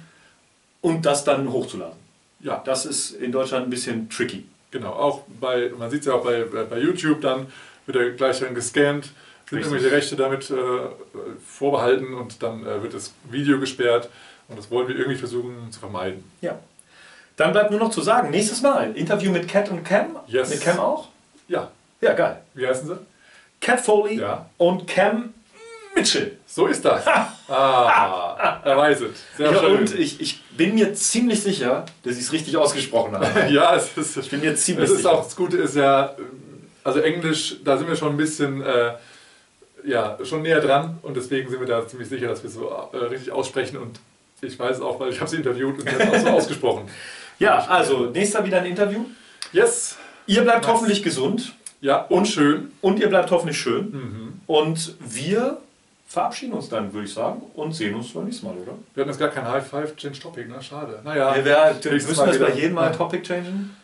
und das dann hochzuladen. Ja, Das ist in Deutschland ein bisschen tricky. genau. Auch bei, man sieht es ja auch bei, bei YouTube, dann wird er gleich dann gescannt, sind Richtig. irgendwelche Rechte damit äh, vorbehalten und dann äh, wird das Video gesperrt. Und das wollen wir irgendwie versuchen zu vermeiden. Ja. Dann bleibt nur noch zu sagen, nächstes Mal Interview mit Cat und Cam. Yes. Mit Cam auch? Ja, Ja, geil. wie heißen sie? Cat Foley Ja. und Cam Mitchell. So ist das. ah, er weiß es. Sehr Ja, schön. und ich, ich bin mir ziemlich sicher, dass ich es richtig ausgesprochen habe. ja, es ist, Ich bin mir ziemlich Es ist sicher. auch, das Gute ist ja, also Englisch, da sind wir schon ein bisschen, äh, ja, schon näher dran und deswegen sind wir da ziemlich sicher, dass wir es so äh, richtig aussprechen und ich weiß es auch, weil ich habe sie interviewt und sie hat es auch so ausgesprochen. Ja, also nächster wieder ein Interview. Yes, Ihr bleibt Nice. hoffentlich gesund ja, und schön. und ihr bleibt hoffentlich schön. Mhm. Und wir verabschieden uns dann, würde ich sagen, und sehen uns beim nächsten Mal, oder? Wir hatten jetzt gar kein High Five Change Topic, ne? Schade. Naja, wir, wir nächstes müssen das bei jedem Mal Ja. Topic changen.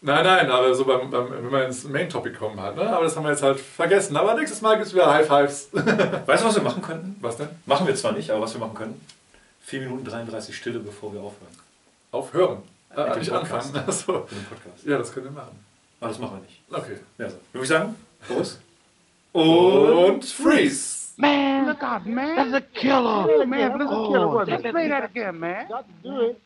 Nein, nein, aber so beim, beim, wenn man ins Main Topic kommen hat, ne? Aber das haben wir jetzt halt vergessen. Aber nächstes Mal gibt es wieder High Fives. Weißt du, was wir machen könnten? Was denn? Machen wir zwar nicht, aber was wir machen können? 4 Minuten 33 Stille, bevor wir aufhören. Aufhören. Äh, Mit dem nicht Podcast. anfangen. Achso. Ja, das können wir machen. Aber das machen wir nicht. Okay. Ja, so. Würde ich sagen, Prost. Und freeze! Man, look out, man. That's a killer. man, that's a killer. Oh, Let's play that again, man. Got to do it.